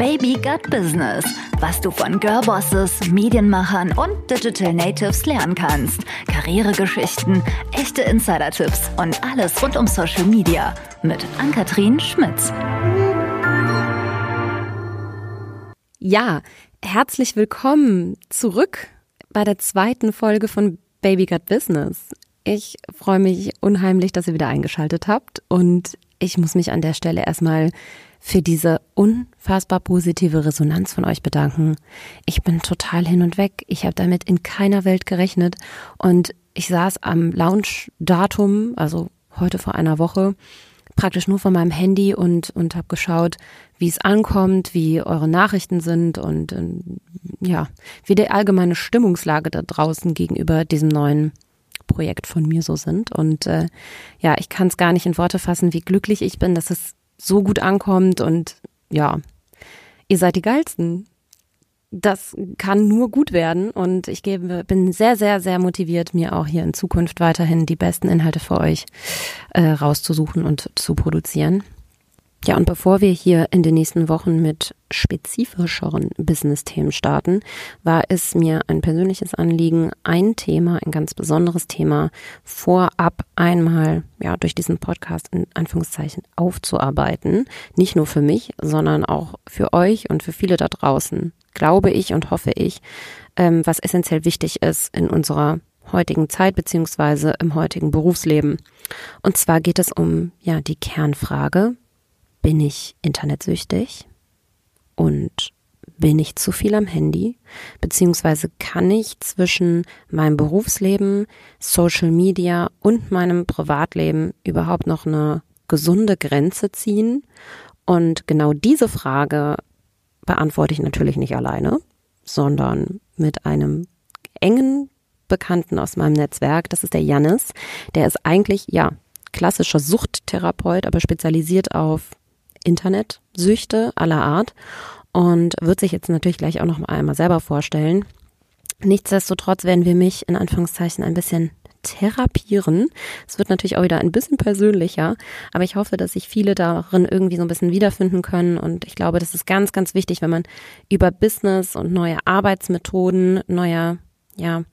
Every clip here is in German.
Baby Gut Business, was du von Girlbosses, Medienmachern und Digital Natives lernen kannst. Karrieregeschichten, echte Insider-Tipps und alles rund um Social Media mit Ann-Kathrin Schmitz. Ja, herzlich willkommen zurück bei der zweiten Folge von Baby Gut Business. Ich freue mich unheimlich, dass ihr wieder eingeschaltet habt und ich muss mich an der Stelle erstmal für diese unfassbar positive Resonanz von euch bedanken. Ich bin total hin und weg. Ich habe damit in keiner Welt gerechnet und ich saß am Launch-Datum, also heute vor einer Woche, praktisch nur von meinem Handy und, und habe geschaut, wie es ankommt, wie eure Nachrichten sind und, und ja, wie die allgemeine Stimmungslage da draußen gegenüber diesem neuen Projekt von mir so sind. Und äh, ja, ich kann es gar nicht in Worte fassen, wie glücklich ich bin, dass es so gut ankommt und ja, ihr seid die geilsten. Das kann nur gut werden und ich gebe, bin sehr, sehr, sehr motiviert, mir auch hier in Zukunft weiterhin die besten Inhalte für euch äh, rauszusuchen und zu produzieren. Ja, und bevor wir hier in den nächsten Wochen mit spezifischeren Business-Themen starten, war es mir ein persönliches Anliegen, ein Thema, ein ganz besonderes Thema vorab einmal ja durch diesen Podcast in Anführungszeichen aufzuarbeiten. Nicht nur für mich, sondern auch für euch und für viele da draußen, glaube ich und hoffe ich, ähm, was essentiell wichtig ist in unserer heutigen Zeit beziehungsweise im heutigen Berufsleben. Und zwar geht es um ja die Kernfrage, bin ich internetsüchtig und bin ich zu viel am Handy, beziehungsweise kann ich zwischen meinem Berufsleben, Social Media und meinem Privatleben überhaupt noch eine gesunde Grenze ziehen? Und genau diese Frage beantworte ich natürlich nicht alleine, sondern mit einem engen Bekannten aus meinem Netzwerk. Das ist der Jannis. Der ist eigentlich, ja, klassischer Suchttherapeut, aber spezialisiert auf Internetsüchte aller Art und wird sich jetzt natürlich gleich auch noch einmal selber vorstellen. Nichtsdestotrotz werden wir mich in Anführungszeichen ein bisschen therapieren. Es wird natürlich auch wieder ein bisschen persönlicher, aber ich hoffe, dass sich viele darin irgendwie so ein bisschen wiederfinden können und ich glaube, das ist ganz, ganz wichtig, wenn man über Business und neue Arbeitsmethoden, neue, ja,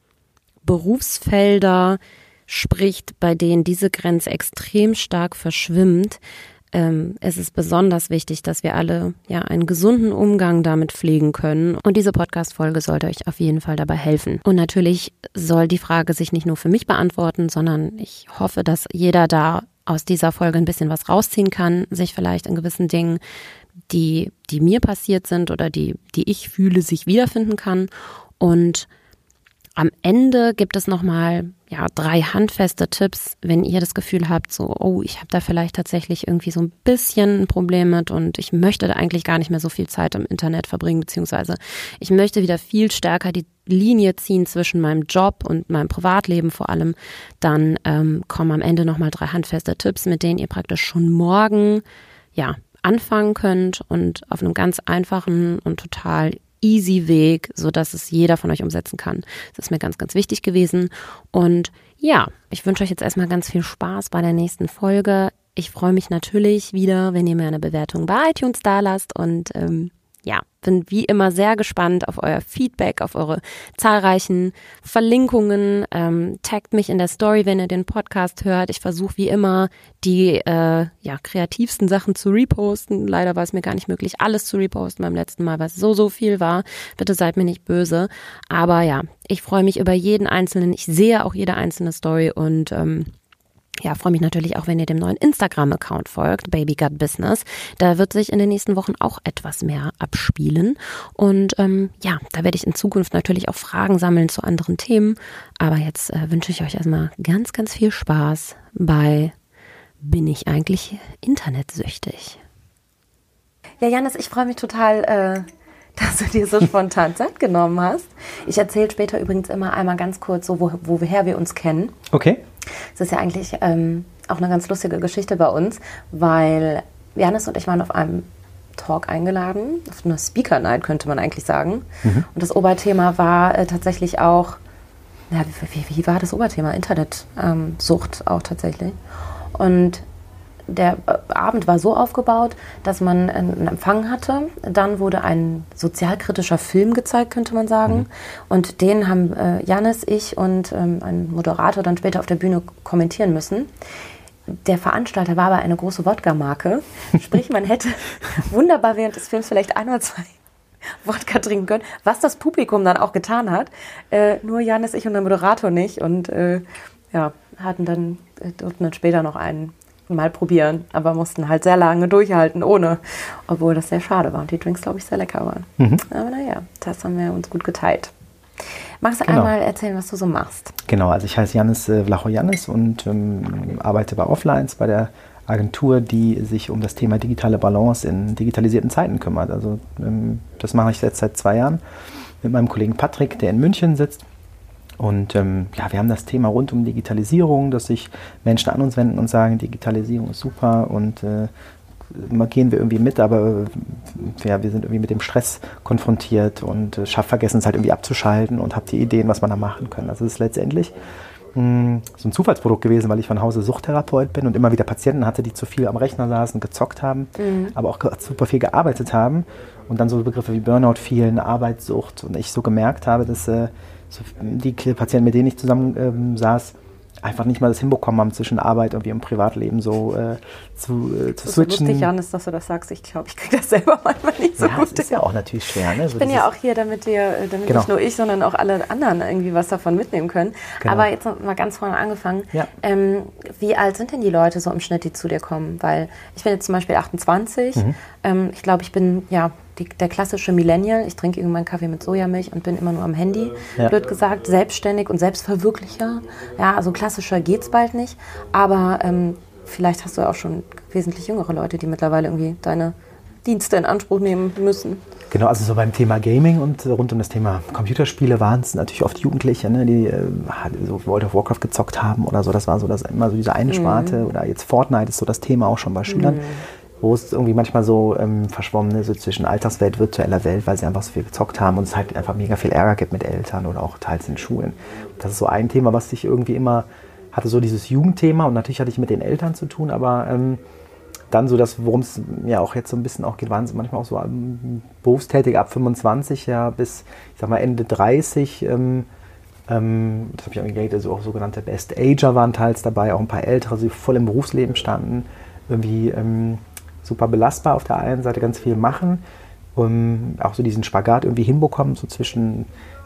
Berufsfelder spricht, bei denen diese Grenze extrem stark verschwimmt, ähm, es ist besonders wichtig, dass wir alle ja einen gesunden Umgang damit pflegen können. Und diese Podcast-Folge sollte euch auf jeden Fall dabei helfen. Und natürlich soll die Frage sich nicht nur für mich beantworten, sondern ich hoffe, dass jeder da aus dieser Folge ein bisschen was rausziehen kann, sich vielleicht in gewissen Dingen, die, die mir passiert sind oder die, die ich fühle, sich wiederfinden kann. Und am Ende gibt es nochmal ja, drei handfeste Tipps, wenn ihr das Gefühl habt, so, oh, ich habe da vielleicht tatsächlich irgendwie so ein bisschen ein Problem mit und ich möchte da eigentlich gar nicht mehr so viel Zeit im Internet verbringen, beziehungsweise ich möchte wieder viel stärker die Linie ziehen zwischen meinem Job und meinem Privatleben vor allem, dann ähm, kommen am Ende nochmal drei handfeste Tipps, mit denen ihr praktisch schon morgen, ja, anfangen könnt und auf einem ganz einfachen und total easy Weg, so dass es jeder von euch umsetzen kann. Das ist mir ganz, ganz wichtig gewesen. Und ja, ich wünsche euch jetzt erstmal ganz viel Spaß bei der nächsten Folge. Ich freue mich natürlich wieder, wenn ihr mir eine Bewertung bei iTunes da lasst und ähm, ja, bin wie immer sehr gespannt auf euer Feedback, auf eure zahlreichen Verlinkungen. Ähm, taggt mich in der Story, wenn ihr den Podcast hört. Ich versuche wie immer die äh, ja, kreativsten Sachen zu reposten. Leider war es mir gar nicht möglich, alles zu reposten beim letzten Mal, weil es so, so viel war. Bitte seid mir nicht böse. Aber ja, ich freue mich über jeden einzelnen. Ich sehe auch jede einzelne Story und ähm, ja, freue mich natürlich auch, wenn ihr dem neuen Instagram-Account folgt, Baby Gut Business. Da wird sich in den nächsten Wochen auch etwas mehr abspielen. Und ähm, ja, da werde ich in Zukunft natürlich auch Fragen sammeln zu anderen Themen. Aber jetzt äh, wünsche ich euch erstmal ganz, ganz viel Spaß bei Bin ich eigentlich internetsüchtig? Ja, Janis, ich freue mich total, äh, dass du dir so spontan Zeit genommen hast. Ich erzähle später übrigens immer einmal ganz kurz, so wo, woher wir uns kennen. Okay. Es ist ja eigentlich ähm, auch eine ganz lustige Geschichte bei uns, weil Janis und ich waren auf einem Talk eingeladen, auf einer Speaker Night könnte man eigentlich sagen. Mhm. Und das Oberthema war äh, tatsächlich auch, wie, wie, wie, war das Oberthema? Internetsucht ähm, auch tatsächlich. Und der äh, Abend war so aufgebaut, dass man einen Empfang hatte. Dann wurde ein sozialkritischer Film gezeigt, könnte man sagen. Mhm. Und den haben äh, Janis, ich und ähm, ein Moderator dann später auf der Bühne kommentieren müssen. Der Veranstalter war aber eine große Wodka-Marke. Sprich, man hätte wunderbar während des Films vielleicht ein oder zwei Wodka trinken können, was das Publikum dann auch getan hat. Äh, nur Janis, ich und der Moderator nicht. Und äh, ja, hatten dann, äh, durften dann später noch einen mal probieren, aber mussten halt sehr lange durchhalten ohne, obwohl das sehr schade war und die Drinks, glaube ich, sehr lecker waren. Mhm. Aber naja, das haben wir uns gut geteilt. Magst du genau. einmal erzählen, was du so machst? Genau, also ich heiße Janis äh, Vlacho-Janis und ähm, arbeite bei Offlines, bei der Agentur, die sich um das Thema digitale Balance in digitalisierten Zeiten kümmert. Also ähm, das mache ich jetzt seit zwei Jahren mit meinem Kollegen Patrick, der in München sitzt. Und ähm, ja, wir haben das Thema rund um Digitalisierung, dass sich Menschen an uns wenden und sagen, Digitalisierung ist super und äh, gehen wir irgendwie mit, aber äh, ja, wir sind irgendwie mit dem Stress konfrontiert und äh, vergessen es halt irgendwie abzuschalten und habt die Ideen, was man da machen kann. Also es ist letztendlich mh, hm, so ein Zufallsprodukt gewesen, weil ich von Hause Suchttherapeut bin und immer wieder Patienten hatte, die zu viel am Rechner saßen, gezockt haben, mhm. aber auch super viel gearbeitet haben und dann so Begriffe wie Burnout fielen, Arbeitssucht und ich so gemerkt habe, dass äh, die Patienten, mit denen ich zusammen ähm, saß, einfach nicht mal das hinbekommen haben, zwischen Arbeit und im Privatleben so äh, zu, äh, zu switchen. ist lustig, Janis, dass du das sagst. Ich glaube, ich kriege das selber manchmal nicht so ja, gut. Das ist ja auch natürlich schwer. Ne? So ich bin ja auch hier, damit wir, äh, damit genau. nicht nur ich, sondern auch alle anderen irgendwie was davon mitnehmen können. Genau. Aber jetzt mal ganz vorne angefangen. Ja. Ähm, wie alt sind denn die Leute so im Schnitt, die zu dir kommen? Weil ich bin jetzt zum Beispiel 28. Mhm. Ähm, ich glaube, ich bin ja die, der klassische Millennial. Ich trinke irgendwann Kaffee mit Sojamilch und bin immer nur am Handy, ja. blöd gesagt, selbstständig und Selbstverwirklicher. Ja, also klassischer geht es bald nicht. Aber ähm, vielleicht hast du auch schon wesentlich jüngere Leute, die mittlerweile irgendwie deine Dienste in Anspruch nehmen müssen. Genau, also so beim Thema Gaming und rund um das Thema Computerspiele waren es natürlich oft Jugendliche, ne, die äh, so World of Warcraft gezockt haben oder so. Das war so das immer so diese eine mhm. Sparte. Mhm. Oder jetzt Fortnite ist so das Thema auch schon bei Schülern. Mhm wo es irgendwie manchmal so ähm, verschwommen ist, so zwischen Alltagswelt, virtueller Welt, weil sie einfach so viel gezockt haben und es halt einfach mega viel Ärger gibt mit Eltern oder auch teils in Schulen. Das ist so ein Thema, was ich irgendwie immer hatte, so dieses Jugendthema und natürlich hatte ich mit den Eltern zu tun, aber ähm, dann so das, worum es ja auch jetzt so ein bisschen auch geht, waren es manchmal auch so ähm, berufstätig ab 25 ja bis, ich sag mal, Ende 30. Ähm, ähm, das habe ich angegeben, also auch sogenannte Best Ager waren teils dabei, auch ein paar Ältere, die voll im Berufsleben standen. Irgendwie ähm, super belastbar auf der einen Seite, ganz viel machen, um auch so diesen Spagat irgendwie hinbekommen, so zwischen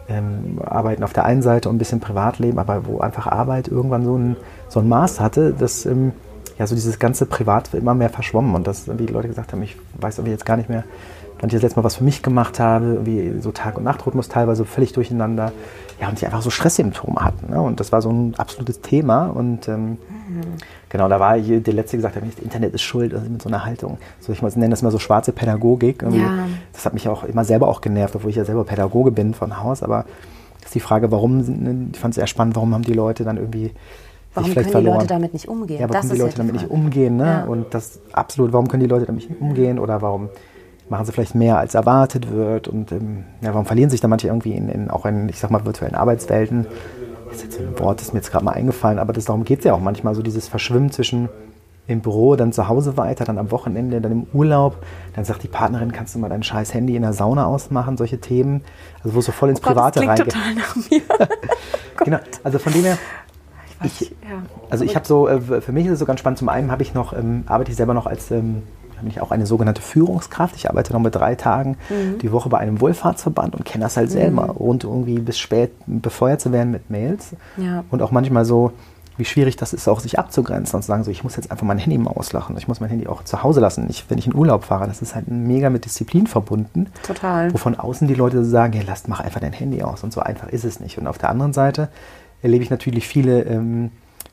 ähm, Arbeiten auf der einen Seite und ein bisschen Privatleben, aber wo einfach Arbeit irgendwann so ein, so ein Maß hatte, dass ähm, ja so dieses ganze Privat immer mehr verschwommen und dass irgendwie die Leute gesagt haben, ich weiß irgendwie jetzt gar nicht mehr, wann ich das letzte Mal was für mich gemacht habe, irgendwie so Tag- und Nachtrhythmus teilweise völlig durcheinander. Ja, und die einfach so Stresssymptome hatten. Ne? Und das war so ein absolutes Thema. Und ähm, mhm. Genau, da war hier der Letzte gesagt, das Internet ist schuld, also mit so einer Haltung. So, ich nenne das mal so schwarze Pädagogik. Ja. Das hat mich auch immer selber auch genervt, obwohl ich ja selber Pädagoge bin von Haus. Aber das ist die Frage, warum, ne, ich fand es eher spannend, warum haben die Leute dann irgendwie Warum können die Leute damit nicht umgehen? Ja, warum können die Leute damit nicht umgehen? Ne? Ja. Und das absolut, warum können die Leute damit nicht umgehen? Oder warum machen sie vielleicht mehr, als erwartet wird und ähm, ja, warum verlieren sich da manche irgendwie in, in, auch in, ich sag mal, virtuellen Arbeitswelten? Das ist jetzt so ein Wort, das mir jetzt gerade mal eingefallen, aber das, darum geht es ja auch manchmal, so dieses Verschwimmen zwischen im Büro, dann zu Hause weiter, dann am Wochenende, dann im Urlaub. Dann sagt die Partnerin, kannst du mal dein scheiß Handy in der Sauna ausmachen, solche Themen. Also wo es so voll ins oh Private Gott, das reingeht. total nach mir. genau, also von dem her, ich, ja. also ich habe so, äh, für mich ist es so ganz spannend, zum einen habe ich noch, ähm, arbeite ich selber noch als ähm, bin ich auch eine sogenannte Führungskraft. Ich arbeite noch mit drei Tagen mhm. die Woche bei einem Wohlfahrtsverband und kenne das halt selber. Mhm. Und irgendwie bis spät befeuert zu werden mit Mails. Ja. Und auch manchmal so, wie schwierig das ist, auch sich abzugrenzen und zu sagen, so, ich muss jetzt einfach mein Handy mal auslachen. Ich muss mein Handy auch zu Hause lassen. Ich, wenn ich in Urlaub fahre, das ist halt mega mit Disziplin verbunden. Total. Wo von außen die Leute sagen, ja, lasst, mach einfach dein Handy aus. Und so einfach ist es nicht. Und auf der anderen Seite erlebe ich natürlich viele ähm,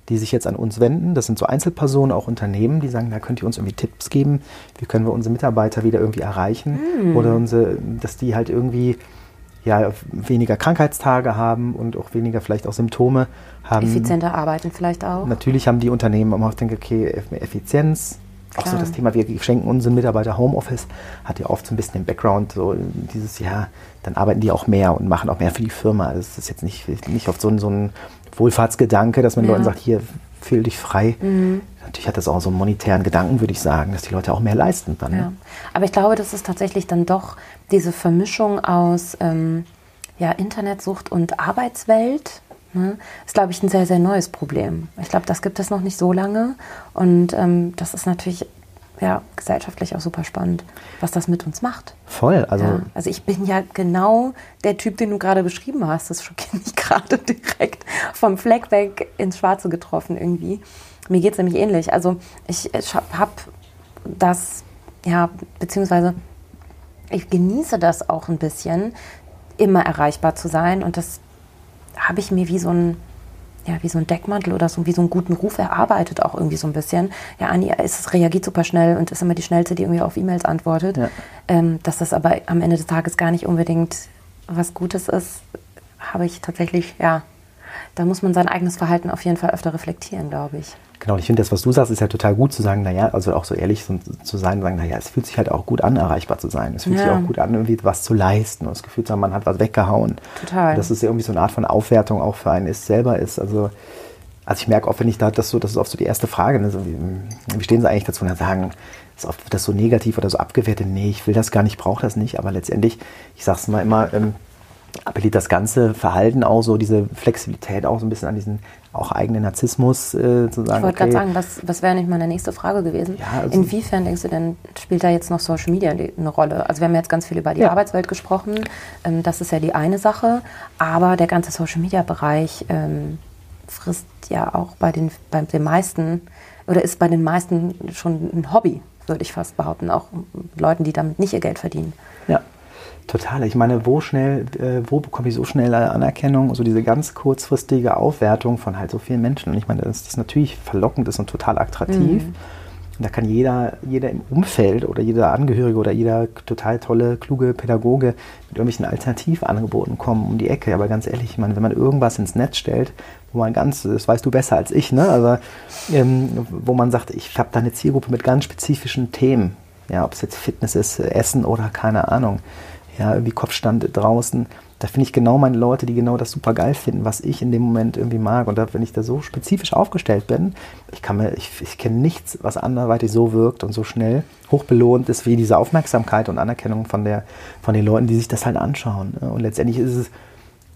die sich jetzt an uns wenden. Das sind so Einzelpersonen, auch Unternehmen, die sagen, da könnt ihr uns irgendwie Tipps geben, wie können wir unsere Mitarbeiter wieder irgendwie erreichen mm. oder unsere, dass die halt irgendwie ja, weniger Krankheitstage haben und auch weniger vielleicht auch Symptome haben. Effizienter arbeiten vielleicht auch. Natürlich haben die Unternehmen immer auch denke, okay, Effizienz. Klar. Auch so das Thema, wir schenken unseren Mitarbeiter Homeoffice, hat ja oft so ein bisschen den Background, so dieses Jahr, dann arbeiten die auch mehr und machen auch mehr für die Firma. Das ist jetzt nicht, nicht oft so ein, so ein Wohlfahrtsgedanke, dass man ja. Leuten sagt, hier fühl dich frei. Mhm. Natürlich hat das auch so einen monetären Gedanken, würde ich sagen, dass die Leute auch mehr leisten dann. Ne? Ja. Aber ich glaube, das ist tatsächlich dann doch diese Vermischung aus ähm, ja, Internetsucht und Arbeitswelt. Ne, ist, glaube ich, ein sehr, sehr neues Problem. Ich glaube, das gibt es noch nicht so lange. Und ähm, das ist natürlich ja, gesellschaftlich auch super spannend, was das mit uns macht. Voll. Also, ja, also ich bin ja genau der Typ, den du gerade beschrieben hast. Das schockiert mich gerade direkt vom Fleck weg ins Schwarze getroffen irgendwie. Mir geht es nämlich ähnlich. Also ich, ich habe das, ja, beziehungsweise ich genieße das auch ein bisschen, immer erreichbar zu sein. Und das habe ich mir wie so ein ja, wie so ein Deckmantel oder so, wie so einen guten Ruf erarbeitet auch irgendwie so ein bisschen. Ja, Anni ist, reagiert super schnell und ist immer die schnellste, die irgendwie auf E-Mails antwortet. Ja. Ähm, dass das aber am Ende des Tages gar nicht unbedingt was Gutes ist, habe ich tatsächlich, ja, da muss man sein eigenes Verhalten auf jeden Fall öfter reflektieren, glaube ich. Genau, ich finde das, was du sagst, ist ja total gut zu sagen, naja, also auch so ehrlich zu sein, sagen, naja, es fühlt sich halt auch gut an, erreichbar zu sein. Es fühlt ja. sich auch gut an, irgendwie was zu leisten und das Gefühl zu haben, man hat was weggehauen. Total. Und dass es irgendwie so eine Art von Aufwertung auch für einen ist, selber ist. Also, also ich merke auch, wenn ich da, das so, das ist oft so die erste Frage, ne, so wie, wie, stehen sie eigentlich dazu und dann sagen, ist oft wird das so negativ oder so abgewertet, nee, ich will das gar nicht, brauche das nicht, aber letztendlich, ich sage es mal immer, ähm, appelliert das ganze Verhalten auch so, diese Flexibilität auch so ein bisschen an diesen auch eigenen Narzissmus äh, zu sagen. Ich wollte okay, gerade sagen, was, was wäre nicht meine nächste Frage gewesen? Ja, also Inwiefern denkst du denn, spielt da jetzt noch Social Media eine Rolle? Also wir haben jetzt ganz viel über die ja. Arbeitswelt gesprochen, ähm, das ist ja die eine Sache, aber der ganze Social Media Bereich ähm, frisst ja auch bei den, bei den meisten oder ist bei den meisten schon ein Hobby, würde ich fast behaupten, auch Leuten, die damit nicht ihr Geld verdienen. Ja, Total. Ich meine, wo schnell, äh, wo bekomme ich so schnell Anerkennung? So diese ganz kurzfristige Aufwertung von halt so vielen Menschen. Und ich meine, dass das natürlich verlockend ist und total attraktiv. Mhm. Und da kann jeder, jeder im Umfeld oder jeder Angehörige oder jeder total tolle, kluge Pädagoge mit irgendwelchen Alternativangeboten kommen um die Ecke. Aber ganz ehrlich, ich meine, wenn man irgendwas ins Netz stellt, wo man ganz, das weißt du besser als ich, ne? Aber ähm, wo man sagt, ich habe da eine Zielgruppe mit ganz spezifischen Themen. Ja, ob es jetzt Fitness ist, Essen oder keine Ahnung ja, irgendwie Kopfstand draußen. Da finde ich genau meine Leute, die genau das super geil finden, was ich in dem Moment irgendwie mag. Und da, wenn ich da so spezifisch aufgestellt bin, ich kann mir, ich, ich kenne nichts, was anderweitig so wirkt und so schnell hochbelohnt ist wie diese Aufmerksamkeit und Anerkennung von der, von den Leuten, die sich das halt anschauen. Ne? Und letztendlich ist es,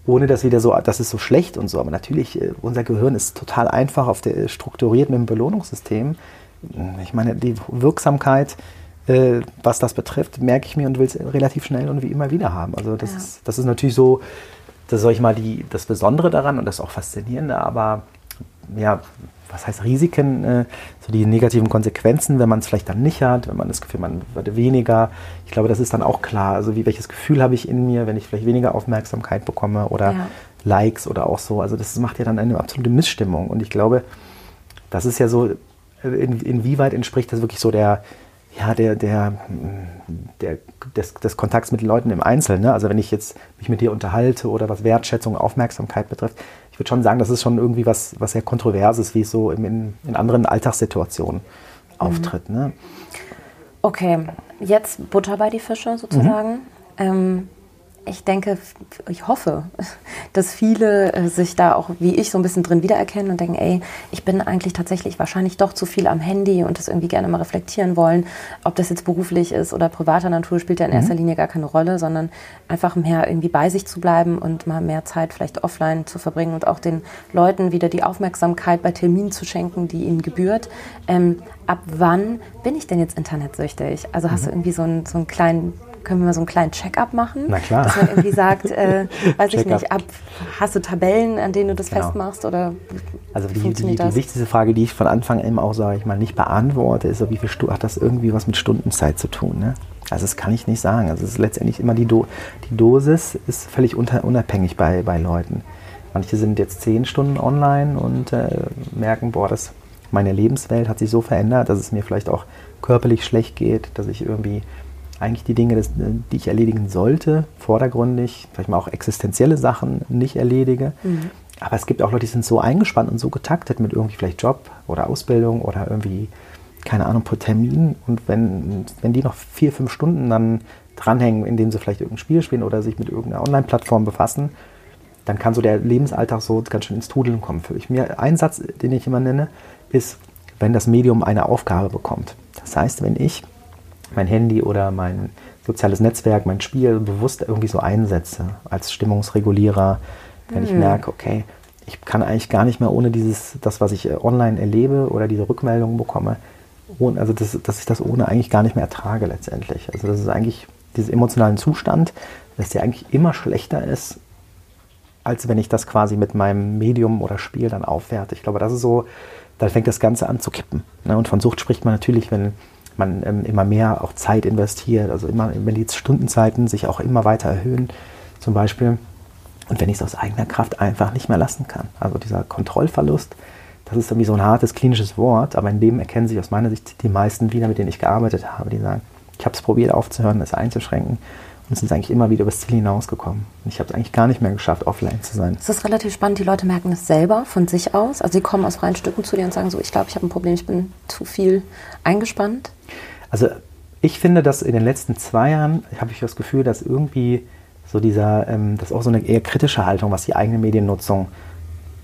ohne dass wieder so, das ist so schlecht und so, aber natürlich, äh, unser Gehirn ist total einfach auf der, strukturiert mit dem Belohnungssystem. Ich meine, die Wirksamkeit, äh, was das betrifft, merke ich mir und will es relativ schnell und wie immer wieder haben. Also das, ja. ist, das ist natürlich so, das sag ich mal, die, das Besondere daran und das auch Faszinierende, aber ja, was heißt Risiken, äh, so die negativen Konsequenzen, wenn man es vielleicht dann nicht hat, wenn man das Gefühl, man wird weniger. Ich glaube, das ist dann auch klar. Also wie welches Gefühl habe ich in mir, wenn ich vielleicht weniger Aufmerksamkeit bekomme oder ja. Likes oder auch so. Also das macht ja dann eine absolute Missstimmung. Und ich glaube, das ist ja so, äh, in, inwieweit entspricht das wirklich so der, ja, der, der, der, des, des Kontakts mit den Leuten im Einzelnen. Ne? Also wenn ich jetzt mich mit dir unterhalte oder was Wertschätzung, Aufmerksamkeit betrifft, ich würde schon sagen, das ist schon irgendwie was, was sehr Kontroverses, wie es so in, in anderen Alltagssituationen mhm. auftritt. Ne? Okay, jetzt Butter bei die Fische sozusagen. Mhm. Ähm, ich denke, ich hoffe, dass viele äh, sich da auch wie ich so ein bisschen drin wiedererkennen und denken, ey, ich bin eigentlich tatsächlich wahrscheinlich doch zu viel am Handy und das irgendwie gerne mal reflektieren wollen. Ob das jetzt beruflich ist oder privater Natur, spielt ja in erster mhm. Linie gar keine Rolle, sondern einfach mehr irgendwie bei sich zu bleiben und mal mehr Zeit vielleicht offline zu verbringen und auch den Leuten wieder die Aufmerksamkeit bei Terminen zu schenken, die ihnen gebührt. Ähm, ab wann bin ich denn jetzt internetsüchtig? Also hast mhm. du irgendwie so einen, so einen kleinen können wir mal so einen kleinen Check-up machen? Na klar. Dass man irgendwie sagt, äh, weiß ich nicht, ab, hast du Tabellen, an denen du das genau. festmachst oder Also die, die, die, wichtigste Frage, die ich von Anfang an auch, sage ich mal, nicht beantworte, ist so, wie viel Stu hat das irgendwie was mit Stundenzeit zu tun? Ne? Also das kann ich nicht sagen. Also es ist letztendlich immer die, Do die Dosis ist völlig unabhängig bei, bei Leuten. Manche sind jetzt zehn Stunden online und äh, merken, boah, das, meine Lebenswelt hat sich so verändert, dass es mir vielleicht auch körperlich schlecht geht, dass ich irgendwie eigentlich die Dinge, die ich erledigen sollte, vordergründig, vielleicht mal auch existenzielle Sachen nicht erledige. Mhm. Aber es gibt auch Leute, die sind so eingespannt und so getaktet mit irgendwie vielleicht Job oder Ausbildung oder irgendwie, keine Ahnung, pro Termin. Und wenn, wenn die noch vier, fünf Stunden dann dranhängen, indem sie vielleicht irgendein Spiel spielen oder sich mit irgendeiner Online-Plattform befassen, dann kann so der Lebensalltag so ganz schön ins Trudeln kommen. Für mir ein Satz, den ich immer nenne, ist, wenn das Medium eine Aufgabe bekommt. Das heißt, wenn ich mein Handy oder mein soziales Netzwerk, mein Spiel bewusst irgendwie so einsetze als Stimmungsregulierer, wenn mhm. ich merke, okay, ich kann eigentlich gar nicht mehr ohne dieses, das, was ich äh, online erlebe oder diese Rückmeldungen bekomme, ohne, also das, dass ich das ohne eigentlich gar nicht mehr ertrage letztendlich. Also das ist eigentlich dieser emotionalen Zustand, dass der eigentlich immer schlechter ist, als wenn ich das quasi mit meinem Medium oder Spiel dann aufwerte. Ich glaube, das ist so, da fängt das Ganze an zu kippen. Ne? Und von Sucht spricht man natürlich, wenn man ähm, immer mehr auch Zeit investiert, also immer, wenn die Stundenzeiten sich auch immer weiter erhöhen, zum Beispiel. Und wenn ich es aus eigener Kraft einfach nicht mehr lassen kann. Also dieser Kontrollverlust, das ist irgendwie so ein hartes klinisches Wort, aber in dem erkennen sich aus meiner Sicht die meisten wieder, mit denen ich gearbeitet habe, die sagen, ich habe es probiert aufzuhören, es einzuschränken und sind eigentlich immer wieder übers Ziel hinausgekommen. Ich habe es eigentlich gar nicht mehr geschafft, offline zu sein. Es ist relativ spannend, die Leute merken es selber von sich aus. Also sie kommen aus freien Stücken zu dir und sagen so, ich glaube, ich habe ein Problem, ich bin zu viel eingespannt. Also ich finde, dass in den letzten zwei Jahren habe ich das Gefühl, dass irgendwie so dieser, ähm, das ist auch so eine eher kritische Haltung, was die eigene Mediennutzung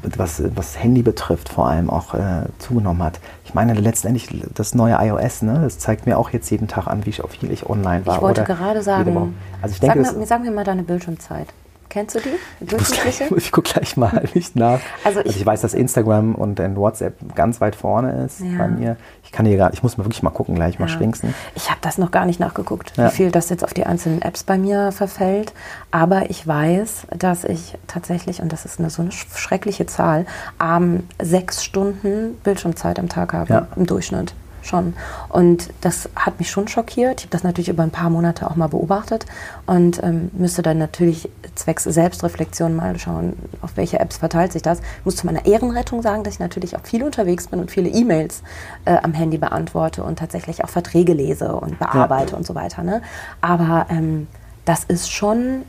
was, was Handy betrifft, vor allem auch äh, zugenommen hat. Ich meine, letztendlich das neue iOS, ne, das zeigt mir auch jetzt jeden Tag an, wie viel ich online war. Ich wollte gerade sagen, also ich denke, sag, mir, sag mir mal deine Bildschirmzeit. Kennst du die? die ich, ich gucke gleich mal nicht nach. Also ich, also ich, weiß, dass Instagram und WhatsApp ganz weit vorne ist ja. bei mir. Ich kann hier gar, ich muss mal wirklich mal gucken, gleich mal ja. schwingsen. Ich habe das noch gar nicht nachgeguckt, ja. wie viel das jetzt auf die einzelnen Apps bei mir verfällt. Aber ich weiß, dass ich tatsächlich, und das ist eine, so eine schreckliche Zahl, ähm, sechs Stunden Bildschirmzeit am Tag habe im Durchschnitt schon. Und das hat mich schon schockiert. Ich habe das natürlich über ein paar Monate auch mal beobachtet und ähm, müsste dann natürlich zwecks Selbstreflexion mal schauen, auf welche Apps verteilt sich das. Ich muss zu meiner Ehrenrettung sagen, dass ich natürlich auch viel unterwegs bin und viele E-Mails äh, am Handy beantworte und tatsächlich auch Verträge lese und bearbeite ja. und so weiter. Ne? Aber ähm, das ist schon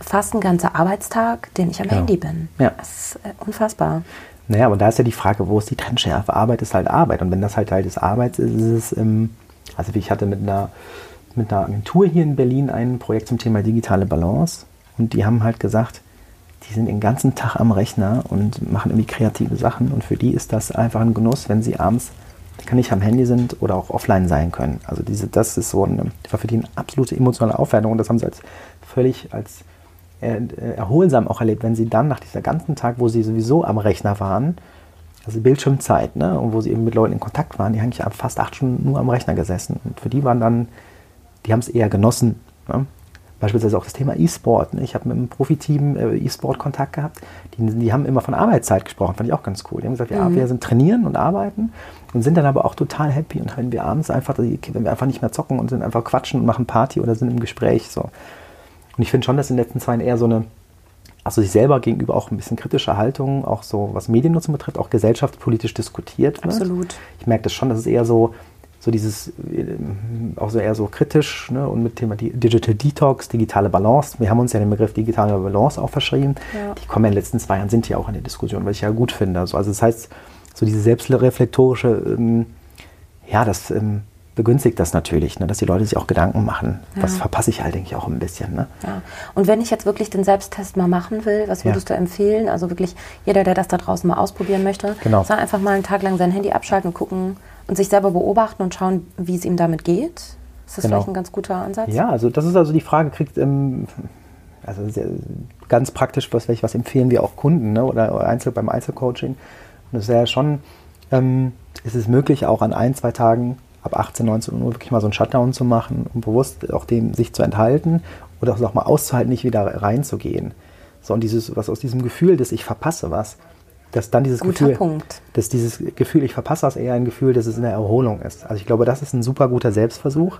fast ein ganzer Arbeitstag, den ich am ja. Handy bin. Ja. Das ist äh, unfassbar. Naja, aber da ist ja die Frage, wo ist die Trennschärfe? Arbeit ist halt Arbeit. Und wenn das halt Teil des Arbeits ist, ist es, ähm, also ich hatte mit einer, mit einer Agentur hier in Berlin ein Projekt zum Thema digitale Balance. Und die haben halt gesagt, die sind den ganzen Tag am Rechner und machen irgendwie kreative Sachen. Und für die ist das einfach ein Genuss, wenn sie abends kann nicht am Handy sind oder auch offline sein können. Also diese, das ist so eine, war für die eine absolute emotionale Aufwertung und das haben sie als völlig als erholsam auch erlebt, wenn sie dann nach dieser ganzen Tag, wo sie sowieso am Rechner waren, also Bildschirmzeit, ne, und wo sie eben mit Leuten in Kontakt waren, die haben eigentlich fast acht Stunden nur am Rechner gesessen. Und für die waren dann, die haben es eher genossen. Ne? Beispielsweise auch das Thema E-Sport. Ne? Ich habe mit einem Profiteam äh, E-Sport Kontakt gehabt. Die, die, haben immer von Arbeitszeit gesprochen, fand ich auch ganz cool. Die haben gesagt, ja, mhm. wir sind trainieren und arbeiten und sind dann aber auch total happy. Und wenn wir abends einfach, wenn wir einfach nicht mehr zocken und sind einfach quatschen und machen Party oder sind im Gespräch, so und ich finde schon, dass in den letzten zwei Jahren eher so eine, also sich selber gegenüber auch ein bisschen kritische Haltung, auch so was Mediennutzung betrifft, auch gesellschaftspolitisch diskutiert wird. Absolut. Ich merke das schon, dass es eher so, so dieses, äh, auch so eher so kritisch ne, und mit Thema Digital Detox, digitale Balance. Wir haben uns ja den Begriff digitale Balance auch verschrieben. Ja. Die kommen ja in den letzten zwei Jahren, sind ja auch in der Diskussion, was ich ja gut finde. Also, also das heißt, so diese selbstreflektorische, ähm, ja, das ähm, begünstigt das natürlich, ne, dass die Leute sich auch Gedanken machen. Ja. Das verpasse ich halt, denke ich, auch ein bisschen. Ne? Ja. Und wenn ich jetzt wirklich den Selbsttest mal machen will, was würdest ja. du empfehlen? Also wirklich jeder, der das da draußen mal ausprobieren möchte, genau. soll einfach mal einen Tag lang sein Handy abschalten und gucken und sich selber beobachten und schauen, wie es ihm damit geht. Ist das genau. vielleicht ein ganz guter Ansatz? Ja, also das ist also die Frage, kriegt ähm, also sehr, ganz praktisch, was, was empfehlen wir auch Kunden ne, oder Einzel, beim Einzelcoaching. Und das ist ja schon, ähm, ist es möglich, auch an ein, zwei Tagen ab 18, 19 Uhr wirklich mal so einen Shutdown zu machen und bewusst auch dem sich zu enthalten oder auch mal auszuhalten, nicht wieder reinzugehen. So, und dieses, was aus diesem Gefühl, dass ich verpasse was, dass dann dieses guter Gefühl, Punkt. dass dieses Gefühl, ich verpasse was, eher ein Gefühl, dass es eine Erholung ist. Also ich glaube, das ist ein super guter Selbstversuch.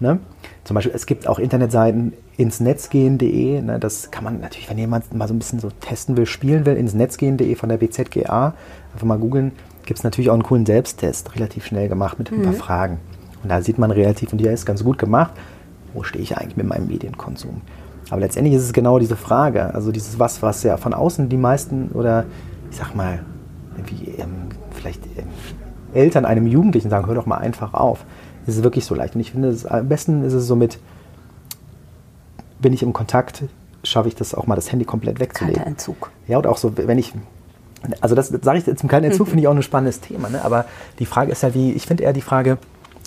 Ne? Zum Beispiel, es gibt auch Internetseiten ins Netz gehen.de. Ne? Das kann man natürlich, wenn jemand mal so ein bisschen so testen will, spielen will, ins Netz gehen.de von der BZGA. Einfach mal googeln gibt es natürlich auch einen coolen Selbsttest, relativ schnell gemacht mit ein paar mhm. Fragen. Und da sieht man relativ, und der ist ganz gut gemacht, wo stehe ich eigentlich mit meinem Medienkonsum. Aber letztendlich ist es genau diese Frage, also dieses was, was ja von außen die meisten oder ich sag mal, wie ähm, vielleicht ähm, Eltern einem Jugendlichen sagen, hör doch mal einfach auf. Es ist wirklich so leicht. Und ich finde, es, am besten ist es so mit, bin ich im Kontakt schaffe ich das auch mal, das Handy komplett wegzulegen. Kalter Entzug. Ja, und auch so, wenn ich, also das sage ich jetzt im kalten Entzug, finde ich auch ein spannendes Thema, ne? aber die Frage ist ja wie, ich finde eher die Frage,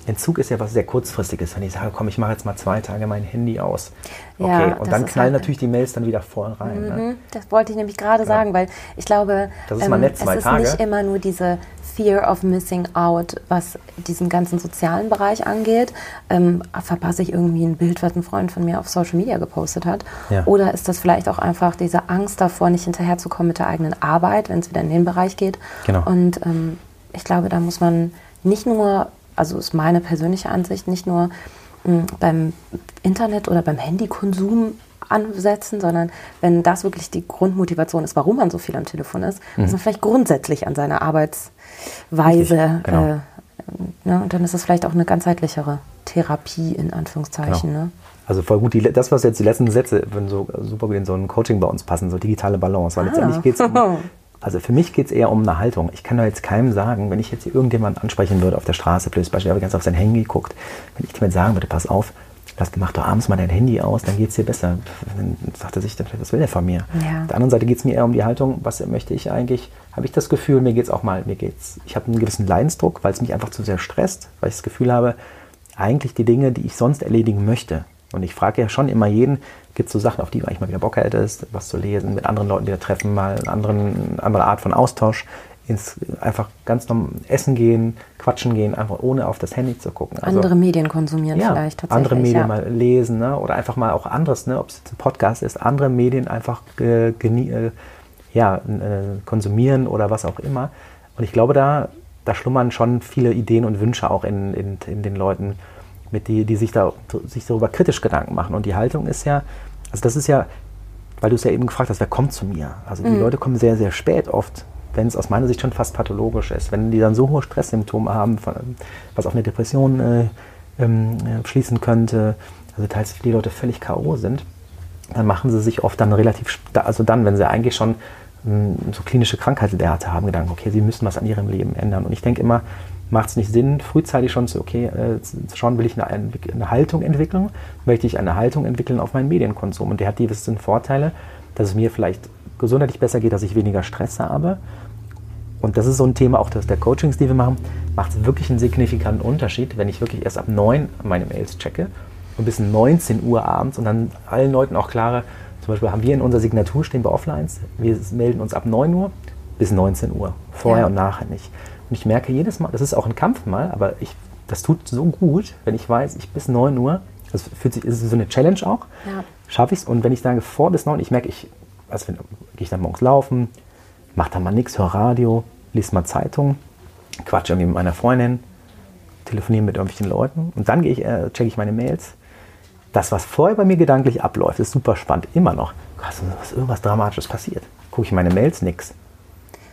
Entzug ist ja was sehr kurzfristiges, wenn ich sage, komm, ich mache jetzt mal zwei Tage mein Handy aus. Okay, Ja, und dann knallen halt- natürlich die Mails dann wieder voll rein. Ne? Mhm, Das wollte ich nämlich gerade sagen, weil ich glaube, ähm, Das ist zwei es ist Tage. nicht immer nur diese Fear of Missing Out, was diesen ganzen sozialen Bereich angeht. Ähm, verpasse ich irgendwie ein Bild, was ein Freund von mir auf Social Media gepostet hat? Ja. Oder ist das vielleicht auch einfach diese Angst davor, nicht hinterherzukommen mit der eigenen Arbeit, wenn es wieder in den Bereich geht? Genau. Und ähm, ich glaube, da muss man nicht nur, also ist meine persönliche Ansicht, nicht nur mh, beim Internet oder beim Handykonsum ansetzen, sondern wenn das wirklich die Grundmotivation ist, warum man so viel am Telefon ist, dass man vielleicht grundsätzlich an seiner Arbeitsweise, Mhm. Richtig, genau. äh, ne, und dann ist es vielleicht auch eine ganzheitlichere Therapie in Anführungszeichen. Genau. Ne? Also voll gut, die, das, was jetzt die letzten Sätze würden so super gut in so ein Coaching bei uns passen, so digitale Balance. Weil Ah. letztendlich geht es um, also für mich geht es eher um eine Haltung. Ich kann doch jetzt keinem sagen, wenn ich jetzt hier irgendjemanden ansprechen würde auf der Straße, blödes Beispiel, der ganz auf sein Handy guckt, wenn ich dem jetzt sagen würde, pass auf, lass, mach doch abends mal dein Handy aus, dann geht es dir besser. Dann sagt er sich, was will der von mir? Ja. Auf der anderen Seite geht es mir eher um die Haltung, was möchte ich eigentlich? Habe ich das Gefühl, mir geht es auch mal, mir geht's, ich habe einen gewissen Leidensdruck, weil es mich einfach zu sehr stresst, weil ich das Gefühl habe, eigentlich die Dinge, die ich sonst erledigen möchte. Und ich frage ja schon immer jeden, gibt es so Sachen, auf die du eigentlich mal wieder Bock hättest, was zu lesen, mit anderen Leuten wieder treffen, mal eine anderen, andere Art von Austausch, ins, einfach ganz normal essen gehen, quatschen gehen, einfach ohne auf das Handy zu gucken. Also- Andere Medien konsumieren ja, vielleicht tatsächlich. andere Medien ja. mal lesen ne? oder einfach mal auch anderes, ne? ob es jetzt ein Podcast ist, andere Medien einfach äh, genie- äh, ja, äh, konsumieren oder was auch immer. Und ich glaube, da, da schlummern schon viele Ideen und Wünsche auch in, in, in den Leuten, mit die, die sich, da, sich darüber kritisch Gedanken machen. Und die Haltung ist ja, also das ist ja, weil du es ja eben gefragt hast, wer kommt zu mir? Also die Leute kommen sehr, sehr spät oft, wenn es aus meiner Sicht schon fast pathologisch ist. Wenn die dann so hohe Stresssymptome haben, was auf eine Depression äh, ähm, äh, schließen könnte, also teils die Leute völlig K.O. sind, dann machen sie sich oft dann relativ, also dann, wenn sie eigentlich schon mh, so klinische Krankheitswerte haben, Gedanken, okay, sie müssen was an ihrem Leben ändern. Und ich denke immer, macht es nicht Sinn, frühzeitig schon zu, okay, äh, zu schauen, will ich eine, eine Haltung entwickeln? Möchte ich eine Haltung entwickeln auf meinen Medienkonsum? Und der hat die gewissen Vorteile, dass es mir vielleicht gesundheitlich besser geht, dass ich weniger Stress habe. Und das ist so ein Thema, auch das der Coachings, die wir machen, macht es wirklich einen signifikanten Unterschied, wenn ich wirklich erst ab 9 meine Mails checke und bis 19 Uhr abends und dann allen Leuten auch klare, zum Beispiel haben wir in unserer Signatur stehen bei Offlines, wir melden uns ab 9 Uhr bis 19 Uhr, vorher Ja. und nachher nicht. Und ich merke jedes Mal, das ist auch ein Kampf mal, aber ich, das tut so gut, wenn ich weiß, ich bis 9 Uhr, das fühlt sich, ist so eine Challenge auch, Ja. schaffe ich es. Und wenn ich sage vor bis 9, ich merke, ich, also wenn, gehe ich dann morgens laufen, mache dann mal nichts, höre Radio, lese mal Zeitung, quatsche irgendwie mit meiner Freundin, telefoniere mit irgendwelchen Leuten und dann gehe ich, äh, checke ich meine Mails. Das, was vorher bei mir gedanklich abläuft, ist super spannend, immer noch. Krass, was irgendwas Dramatisches passiert. Gucke ich meine Mails, nix.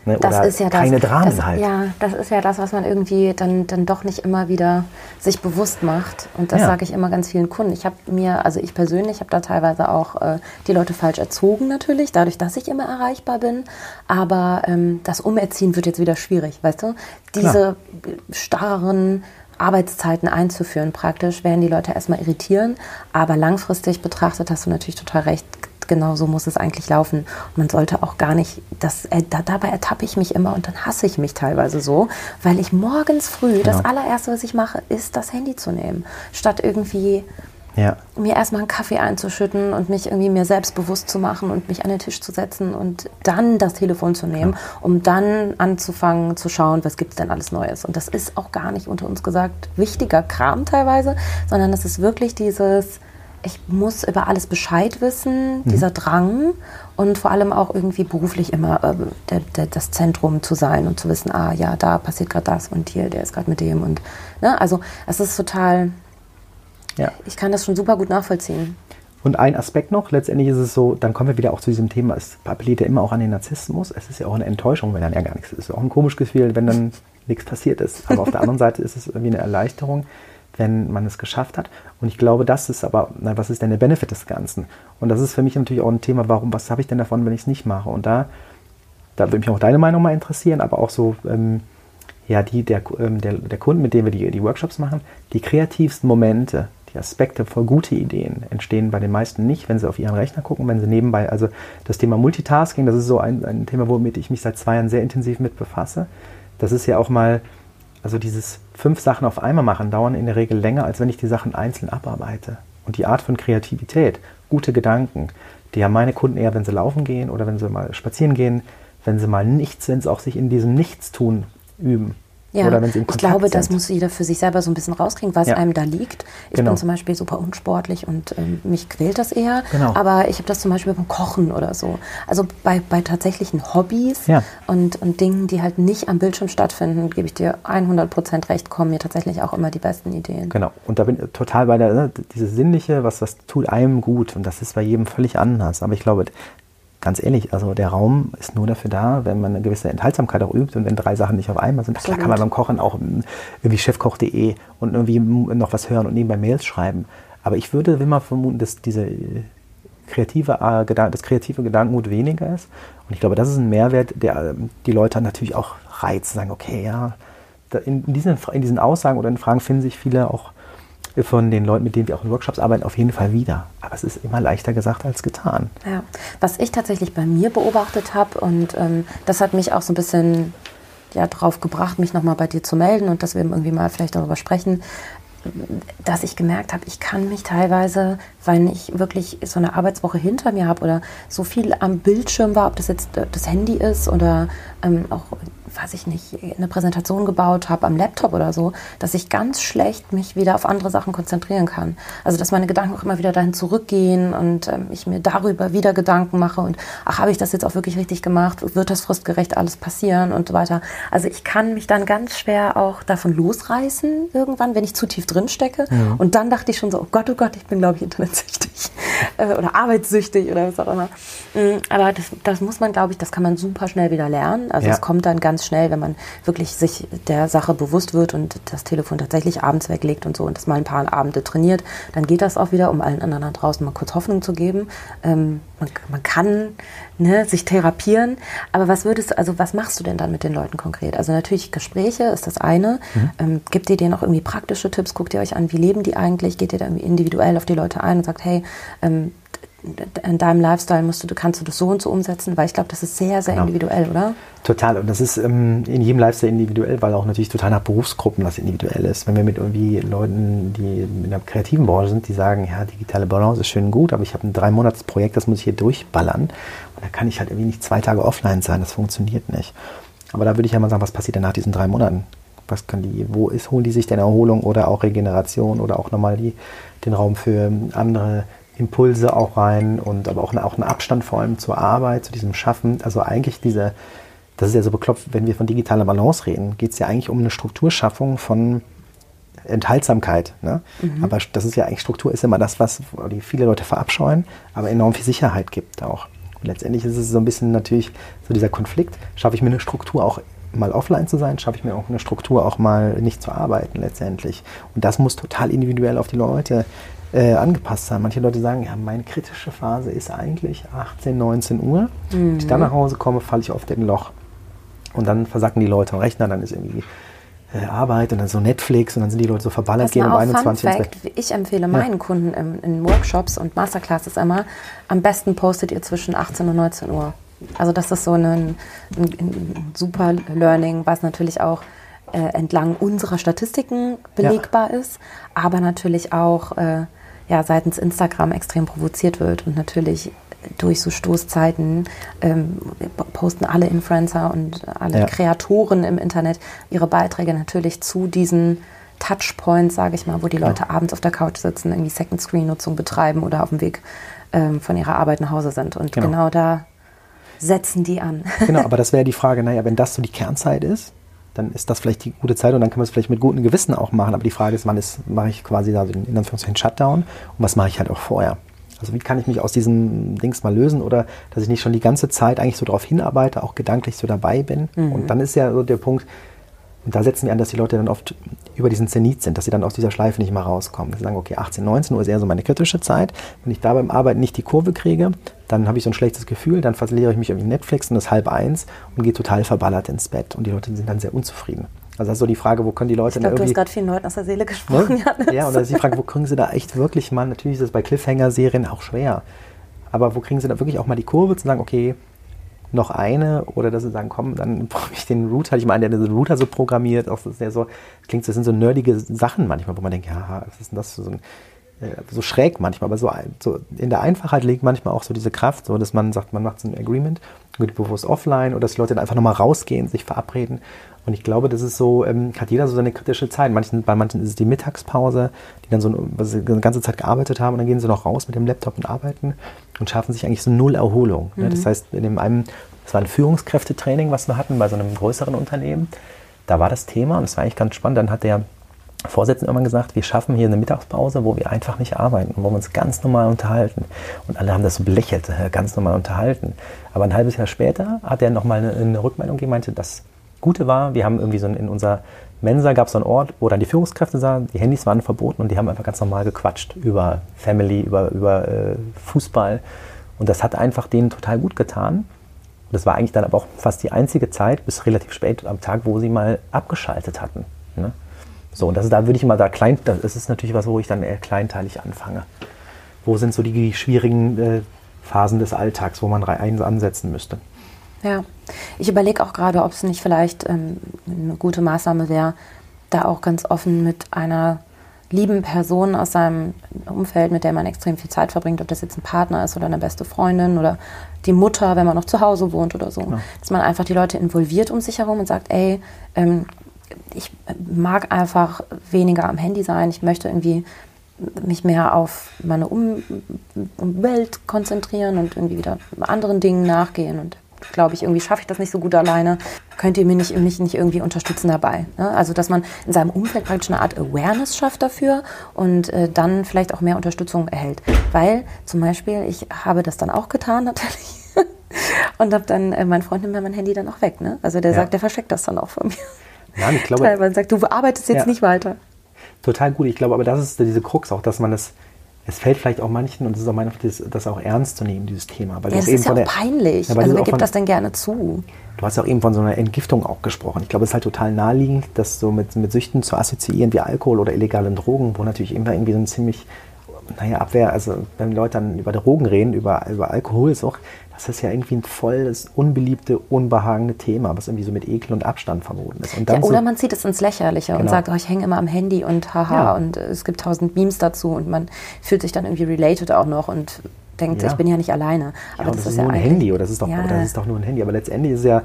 Ne, Das oder ist ja das, keine Dramen das, halt. Ja, das ist ja das, was man irgendwie dann, dann doch nicht immer wieder sich bewusst macht. Und das Ja. sage ich immer ganz vielen Kunden. Ich habe mir, also ich persönlich habe da teilweise auch äh, die Leute falsch erzogen natürlich, dadurch, dass ich immer erreichbar bin. Aber ähm, das Umerziehen wird jetzt wieder schwierig, weißt du? Diese starren Arbeitszeiten einzuführen praktisch, werden die Leute erstmal irritieren. Aber langfristig betrachtet hast du natürlich total recht. Genau so muss es eigentlich laufen. Und man sollte auch gar nicht, das, äh, da, dabei ertappe ich mich immer und dann hasse ich mich teilweise so, weil ich morgens früh, das Genau. allererste, was ich mache, ist das Handy zu nehmen. Statt irgendwie Ja. mir erstmal einen Kaffee einzuschütten und mich irgendwie mir selbst bewusst zu machen und mich an den Tisch zu setzen und dann das Telefon zu nehmen, um dann anzufangen zu schauen, was gibt es denn alles Neues. Und das ist auch gar nicht unter uns gesagt wichtiger Kram teilweise, sondern das ist wirklich dieses, ich muss über alles Bescheid wissen, dieser Drang und vor allem auch irgendwie beruflich immer äh, der, der, das Zentrum zu sein und zu wissen, ah ja, da passiert gerade das und hier, der ist gerade mit dem und ne, also es ist total, ja. ich kann das schon super gut nachvollziehen. Und ein Aspekt noch, letztendlich ist es so, dann kommen wir wieder auch zu diesem Thema, es appelliert ja immer auch an den Narzissmus. Es ist ja auch eine Enttäuschung, wenn dann ja gar nichts ist. Es ist auch ein komisches Gefühl, wenn dann nichts passiert ist. Aber auf der anderen Seite ist es irgendwie eine Erleichterung, wenn man es geschafft hat. Und ich glaube, das ist aber, na, was ist denn der Benefit des Ganzen? Und das ist für mich natürlich auch ein Thema, warum, was habe ich denn davon, wenn ich es nicht mache? Und da, da würde mich auch deine Meinung mal interessieren, aber auch so, ähm, ja, die der, ähm, der, der Kunden, mit denen wir die, die Workshops machen, die kreativsten Momente, die Aspekte voll gute Ideen entstehen bei den meisten nicht, wenn sie auf ihren Rechner gucken, wenn sie nebenbei, also das Thema Multitasking, das ist so ein, ein Thema, womit ich mich seit zwei Jahren sehr intensiv mit befasse. Das ist ja auch mal, also dieses fünf Sachen auf einmal machen, dauern in der Regel länger, als wenn ich die Sachen einzeln abarbeite. Und die Art von Kreativität, gute Gedanken, die haben meine Kunden eher, wenn sie laufen gehen oder wenn sie mal spazieren gehen, wenn sie mal nichts, wenn sie auch sich in diesem Nichtstun üben. Ja, oder wenn sie in Kontakt ich glaube, sind. das muss jeder für sich selber so ein bisschen rauskriegen, was ja. einem da liegt. Ich genau. bin zum Beispiel super unsportlich und ähm, mich quält das eher. Genau. Aber ich habe das zum Beispiel beim Kochen oder so. Also bei, bei tatsächlichen Hobbys ja. und, und Dingen, die halt nicht am Bildschirm stattfinden, gebe ich dir 100% recht, kommen mir tatsächlich auch immer die besten Ideen. Genau. Und da bin ich total bei der, ne, dieses Sinnliche, was das tut einem gut. Und das ist bei jedem völlig anders. Aber ich glaube, ganz ehrlich, also der Raum ist nur dafür da, wenn man eine gewisse Enthaltsamkeit auch übt und wenn drei Sachen nicht auf einmal sind. Klar kann man beim Kochen auch irgendwie chefkoch.de und irgendwie noch was hören und nebenbei Mails schreiben. Aber ich würde immer vermuten, dass diese kreative, äh, das kreative Gedankengut weniger ist. Und ich glaube, das ist ein Mehrwert, der ähm, die Leute natürlich auch reizt, sagen, okay, ja, in diesen, in diesen Aussagen oder in Fragen finden sich viele auch von den Leuten, mit denen wir auch in Workshops arbeiten, auf jeden Fall wieder. Aber es ist immer leichter gesagt als getan. Ja, was ich tatsächlich bei mir beobachtet habe und ähm, das hat mich auch so ein bisschen ja, drauf gebracht, mich nochmal bei dir zu melden und dass wir irgendwie mal vielleicht darüber sprechen, dass ich gemerkt habe, ich kann mich teilweise, weil ich wirklich so eine Arbeitswoche hinter mir habe oder so viel am Bildschirm war, ob das jetzt äh, das Handy ist oder ähm, auch weiß ich nicht, eine Präsentation gebaut habe am Laptop oder so, dass ich ganz schlecht mich wieder auf andere Sachen konzentrieren kann. Also dass meine Gedanken auch immer wieder dahin zurückgehen und ähm, ich mir darüber wieder Gedanken mache und ach, habe ich das jetzt auch wirklich richtig gemacht? Wird das fristgerecht alles passieren und so weiter? Also ich kann mich dann ganz schwer auch davon losreißen irgendwann, wenn ich zu tief drin stecke. Ja. Und dann dachte ich schon so, oh Gott, oh Gott, ich bin glaube ich internetsüchtig oder arbeitssüchtig oder was auch immer. Mm, aber das, das muss man, glaube ich, das kann man super schnell wieder lernen. Also es kommt dann ganz schnell, wenn man wirklich sich der Sache bewusst wird und das Telefon tatsächlich abends weglegt und so und das mal ein paar Abende trainiert, dann geht das auch wieder, um allen anderen da draußen mal kurz Hoffnung zu geben. Ähm, man, man, kann ne, sich therapieren, aber was würdest du, also was machst du denn dann mit den Leuten konkret? Also natürlich Gespräche ist das eine. Mhm. Ähm, gibt ihr dir noch irgendwie praktische Tipps? Guckt ihr euch an, wie leben die eigentlich? Geht ihr da irgendwie individuell auf die Leute ein und sagt, hey, ähm, in deinem Lifestyle musst du, kannst du das so und so umsetzen, weil ich glaube, das ist sehr, sehr genau. individuell, oder? Total. Und das ist ähm, in jedem Lifestyle individuell, weil auch natürlich total nach Berufsgruppen das individuell ist. Wenn wir mit irgendwie Leuten, die in der kreativen Branche sind, die sagen, ja, digitale Balance ist schön und gut, aber ich habe ein drei Monats Projekt, das muss ich hier durchballern. Und da kann ich halt irgendwie nicht zwei Tage offline sein, das funktioniert nicht. Aber da würde ich ja mal sagen, was passiert denn nach diesen drei Monaten? Was kann die, wo ist, holen die sich denn Erholung oder auch Regeneration oder auch nochmal die, den Raum für andere Impulse auch rein und aber auch, auch einen Abstand vor allem zur Arbeit, zu diesem Schaffen. Also eigentlich diese, das ist ja so beklopft, wenn wir von digitaler Balance reden, geht es ja eigentlich um eine Strukturschaffung von Enthaltsamkeit. Ne? Mhm. Aber das ist ja eigentlich, Struktur ist immer das, was die viele Leute verabscheuen, aber enorm viel Sicherheit gibt auch. Und letztendlich ist es so ein bisschen natürlich so dieser Konflikt, schaffe ich mir eine Struktur auch mal offline zu sein, schaffe ich mir auch eine Struktur auch mal nicht zu arbeiten letztendlich. Und das muss total individuell auf die Leute äh, angepasst sein. Manche Leute sagen, ja, meine kritische Phase ist eigentlich 18, 19 Uhr. Mhm. Wenn ich dann nach Hause komme, falle ich oft in ein Loch. Und dann versacken die Leute am Rechner, dann ist irgendwie äh, Arbeit und dann so Netflix und dann sind die Leute so verballert, gehen um 21 Fun Fact, Ich empfehle ja. meinen Kunden in, in, Workshops und Masterclasses immer, am besten postet ihr zwischen 18 und 19 Uhr. Also das ist so ein, ein, ein super Learning, was natürlich auch äh, entlang unserer Statistiken belegbar ja. ist, aber natürlich auch äh, ja, seitens Instagram extrem provoziert wird und natürlich durch so Stoßzeiten ähm, posten alle Influencer und alle ja. Kreatoren im Internet ihre Beiträge natürlich zu diesen Touchpoints, sage ich mal, wo die Leute ja. abends auf der Couch sitzen, irgendwie Second Screen Nutzung betreiben oder auf dem Weg ähm, von ihrer Arbeit nach Hause sind. Und genau, genau da setzen die an. Genau, aber das wäre die Frage, naja, wenn das so die Kernzeit ist, dann ist das vielleicht die gute Zeit und dann kann man es vielleicht mit gutem Gewissen auch machen. Aber die Frage ist, wann ist, mache ich quasi da den, in Anführungszeichen Shutdown und was mache ich halt auch vorher? Also wie kann ich mich aus diesem Dings mal lösen oder dass ich nicht schon die ganze Zeit eigentlich so darauf hinarbeite, auch gedanklich so dabei bin. Mhm. Und dann ist ja so der Punkt, und da setzen wir an, dass die Leute dann oft über diesen Zenit sind, dass sie dann aus dieser Schleife nicht mehr rauskommen. sie sagen, okay, 18, 19 Uhr ist eher so meine kritische Zeit. Wenn ich da beim Arbeiten nicht die Kurve kriege, dann habe ich so ein schlechtes Gefühl, dann verliere ich mich irgendwie Netflix und das halb eins und gehe total verballert ins Bett. Und die Leute sind dann sehr unzufrieden. Also das ist so die Frage, wo können die Leute ich glaub, irgendwie... du hast gerade vielen Leuten aus der Seele gesprochen. Ne? Ja, und da ist die Frage, wo kriegen sie da echt wirklich mal, natürlich ist es bei Cliffhanger-Serien auch schwer, aber wo kriegen sie da wirklich auch mal die Kurve zu sagen, okay, noch eine oder dass sie sagen, komm, dann brauche ich den Router, ich meine, der den Router so programmiert, auch das, so, das klingt, das sind so nerdige Sachen manchmal, wo man denkt, ja, was ist denn das so ein so schräg manchmal, aber so, so, in der Einfachheit liegt manchmal auch so diese Kraft, so dass man sagt, man macht so ein Agreement, geht bewusst offline oder dass die Leute dann einfach nochmal rausgehen, sich verabreden. Und ich glaube, das ist so, ähm, hat jeder so seine kritische Zeit. Manchen, bei manchen ist es die Mittagspause, die dann so sie eine ganze Zeit gearbeitet haben und dann gehen sie noch raus mit dem Laptop und arbeiten und schaffen sich eigentlich so null Erholung. Mhm. Ja, das heißt, in dem einem, das war ein Führungskräftetraining, was wir hatten bei so einem größeren Unternehmen. Da war das Thema und es war eigentlich ganz spannend. Dann hat der Vorsitzende irgendwann gesagt, wir schaffen hier eine Mittagspause, wo wir einfach nicht arbeiten, wo wir uns ganz normal unterhalten. Und alle haben das so belächelt, ganz normal unterhalten. Aber ein halbes Jahr später hat er nochmal eine, eine Rückmeldung gegeben, meinte, das Gute war, wir haben irgendwie so in unserer Mensa gab es so einen Ort, wo dann die Führungskräfte sahen, die Handys waren verboten und die haben einfach ganz normal gequatscht über Family, über, über äh, Fußball. Und das hat einfach denen total gut getan. Und das war eigentlich dann aber auch fast die einzige Zeit bis relativ spät am Tag, wo sie mal abgeschaltet hatten. Ne? So, und das ist, da würde ich mal da klein, das ist natürlich was, wo ich dann eher kleinteilig anfange. Wo sind so die schwierigen äh, Phasen des Alltags, wo man rein ansetzen müsste? Ja, ich überlege auch gerade, ob es nicht vielleicht ähm, eine gute Maßnahme wäre, da auch ganz offen mit einer lieben Person aus seinem Umfeld, mit der man extrem viel Zeit verbringt, ob das jetzt ein Partner ist oder eine beste Freundin oder die Mutter, wenn man noch zu Hause wohnt oder so, ja. dass man einfach die Leute involviert um sich herum und sagt, ey, ähm, ich mag einfach weniger am Handy sein. Ich möchte irgendwie mich mehr auf meine um Umwelt konzentrieren und irgendwie wieder anderen Dingen nachgehen. Und glaube ich, irgendwie schaffe ich das nicht so gut alleine. Könnt ihr mich nicht, mich nicht irgendwie unterstützen dabei? Ne? Also, dass man in seinem Umfeld praktisch eine Art Awareness schafft dafür und äh, dann vielleicht auch mehr Unterstützung erhält. Weil zum Beispiel, ich habe das dann auch getan natürlich. und habe dann, äh, mein Freund nimmt mir mein Handy dann auch weg. Ne? Also der ja. sagt, der versteckt das dann auch von mir. Nein, ich glaube. Teilweise sagt, du arbeitest jetzt ja. nicht weiter. Total gut. Ich glaube, aber das ist diese Krux auch, dass man das es fällt vielleicht auch manchen, und es ist auch mein das, das auch ernst zu nehmen, dieses Thema. Weil ja, das ist ja auch der, peinlich. Ja, also wer gibt von, das denn gerne zu? Du hast ja auch eben von so einer Entgiftung auch gesprochen. Ich glaube, es ist halt total naheliegend, das so mit, mit Süchten zu assoziieren wie Alkohol oder illegalen Drogen, wo natürlich immer irgendwie so ein ziemlich, naja, Abwehr, also wenn Leute dann über Drogen reden, über, über Alkohol ist auch, das ist ja irgendwie ein volles, unbeliebte, unbehagene Thema, was irgendwie so mit Ekel und Abstand verboten ist. Ja, oder so, man zieht es ins Lächerliche genau. und sagt, oh, ich hänge immer am Handy und haha ja. und es gibt tausend Memes dazu und man fühlt sich dann irgendwie related auch noch und denkt, ja. ich bin ja nicht alleine. Aber ja, das, das, ist, nur ein Handy oder das ist, doch, oder das ist doch nur ein Handy. Aber letztendlich ist ja,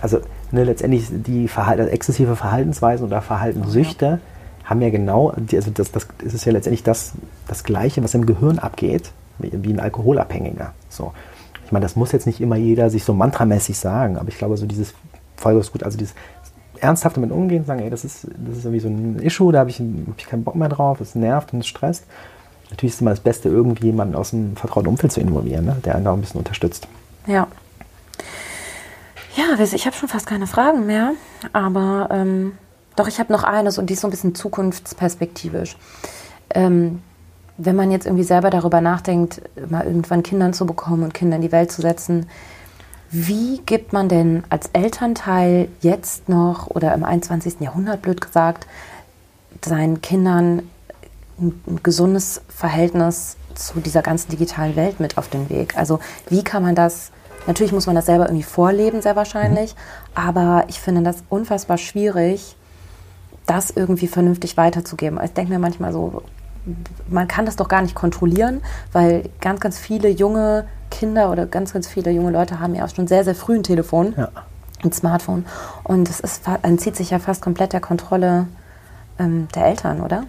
also ne, letztendlich die Verhal also exzessive Verhaltensweisen oder Verhaltenssüchte haben ja genau, also das, das ist ja letztendlich das, das Gleiche, was im Gehirn abgeht wie ein Alkoholabhängiger. So. Ich meine, das muss jetzt nicht immer jeder sich so mantramäßig sagen, aber ich glaube, so dieses Folge ist gut, also dieses ernsthaft damit umgehen, sagen, ey, das ist, das ist irgendwie so ein Issue, da habe ich, hab ich keinen Bock mehr drauf, es nervt und es stresst. Natürlich ist es immer das Beste, irgendwie jemanden aus dem vertrauten Umfeld zu involvieren, ne, der einen da ein bisschen unterstützt. Ja. Ja, ich habe schon fast keine Fragen mehr, aber ähm, doch, ich habe noch eines und die ist so ein bisschen zukunftsperspektivisch. Ähm, wenn man jetzt irgendwie selber darüber nachdenkt, mal irgendwann Kindern zu bekommen und Kinder in die Welt zu setzen, wie gibt man denn als Elternteil jetzt noch oder im 21. Jahrhundert, blöd gesagt, seinen Kindern ein, gesundes Verhältnis zu dieser ganzen digitalen Welt mit auf den Weg? Also wie kann man das, natürlich muss man das selber irgendwie vorleben, sehr wahrscheinlich, mhm. aber ich finde das unfassbar schwierig, das irgendwie vernünftig weiterzugeben. Ich denke mir manchmal so, man kann das doch gar nicht kontrollieren, weil ganz, ganz viele junge Kinder oder ganz, ganz viele junge Leute haben ja auch schon sehr, sehr früh ein Telefon, ja. ein Smartphone. Und es ist, entzieht sich ja fast komplett der Kontrolle ähm, der Eltern, oder?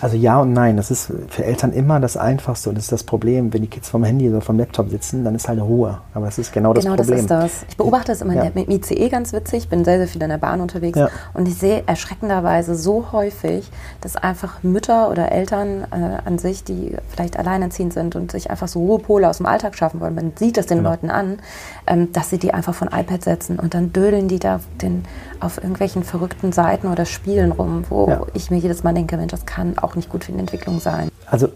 Also ja und nein. Das ist für Eltern immer das Einfachste und das ist das Problem. Wenn die Kids vom Handy oder vom Laptop sitzen, dann ist halt Ruhe. Aber das ist genau das genau Problem. Genau, das ist das. Ich beobachte das immer ja. im ICE ganz witzig. Ich bin sehr, sehr viel in der Bahn unterwegs. Ja. Und ich sehe erschreckenderweise so häufig, dass einfach Mütter oder Eltern äh, an sich, die vielleicht alleinerziehend sind und sich einfach so Ruhepole aus dem Alltag schaffen wollen, man sieht das den genau. Leuten an, ähm, dass sie die einfach von iPad setzen und dann dödeln die da den, auf irgendwelchen verrückten Seiten oder Spielen rum, wo ja. ich mir jedes Mal denke, Mensch, das kann kann auch nicht gut für die Entwicklung sein. Also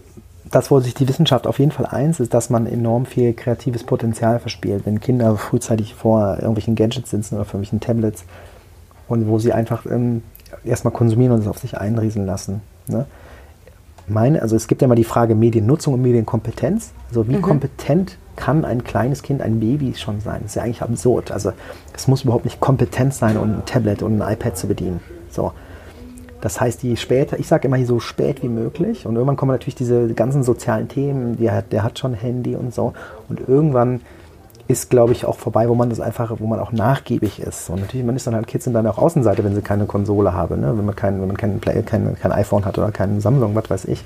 das, wo sich die Wissenschaft auf jeden Fall eins, ist, dass man enorm viel kreatives Potenzial verspielt. Wenn Kinder frühzeitig vor irgendwelchen Gadgets sitzen oder vor irgendwelchen Tablets, und wo sie einfach ähm, erstmal konsumieren und es auf sich einrieseln lassen. Ne? Meine, also es gibt ja mal die Frage Mediennutzung und Medienkompetenz. Also wie mhm. kompetent kann ein kleines Kind, ein Baby schon sein? Das ist ja eigentlich absurd. Also es muss überhaupt nicht kompetent sein, um ein Tablet und ein iPad zu bedienen. So. Das heißt, die später, ich sage immer so spät wie möglich. Und irgendwann kommen natürlich diese ganzen sozialen Themen, der hat, der hat schon Handy und so. Und irgendwann ist, glaube ich, auch vorbei, wo man das einfach, wo man auch nachgiebig ist. Und natürlich, man ist dann halt Kids sind dann auch Außenseite, wenn sie keine Konsole haben, ne? wenn man kein, wenn man kein, Play, kein, kein iPhone hat oder kein Samsung, was weiß ich.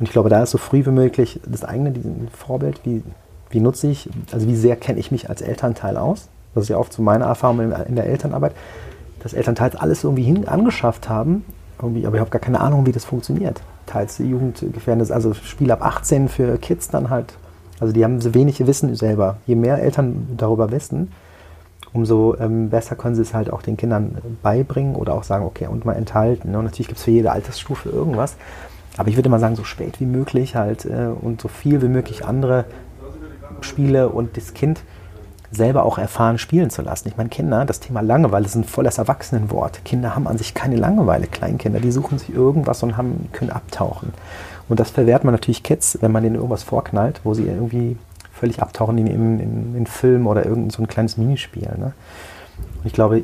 Und ich glaube, da ist so früh wie möglich das eigene Vorbild, wie, wie nutze ich, also wie sehr kenne ich mich als Elternteil aus. Das ist ja oft so meine Erfahrung in der Elternarbeit dass Elternteil alles irgendwie hin angeschafft haben, irgendwie, aber ich habe gar keine Ahnung, wie das funktioniert. Teils jugendgefährdendes, also Spiel ab 18 für Kids dann halt. Also die haben so wenig Wissen selber. Je mehr Eltern darüber wissen, umso ähm, besser können sie es halt auch den Kindern beibringen oder auch sagen, okay, und mal enthalten. Ne? Und natürlich gibt es für jede Altersstufe irgendwas. Aber ich würde mal sagen, so spät wie möglich halt äh, und so viel wie möglich andere Spiele und das Kind selber auch erfahren, spielen zu lassen. Ich meine, Kinder, das Thema Langeweile ist ein volles Erwachsenenwort. Kinder haben an sich keine Langeweile, Kleinkinder, die suchen sich irgendwas und haben, können abtauchen. Und das verwehrt man natürlich Kids, wenn man denen irgendwas vorknallt, wo sie irgendwie völlig abtauchen in, in, in, in Film oder irgendein so ein kleines Minispiel. Ne? Und ich glaube,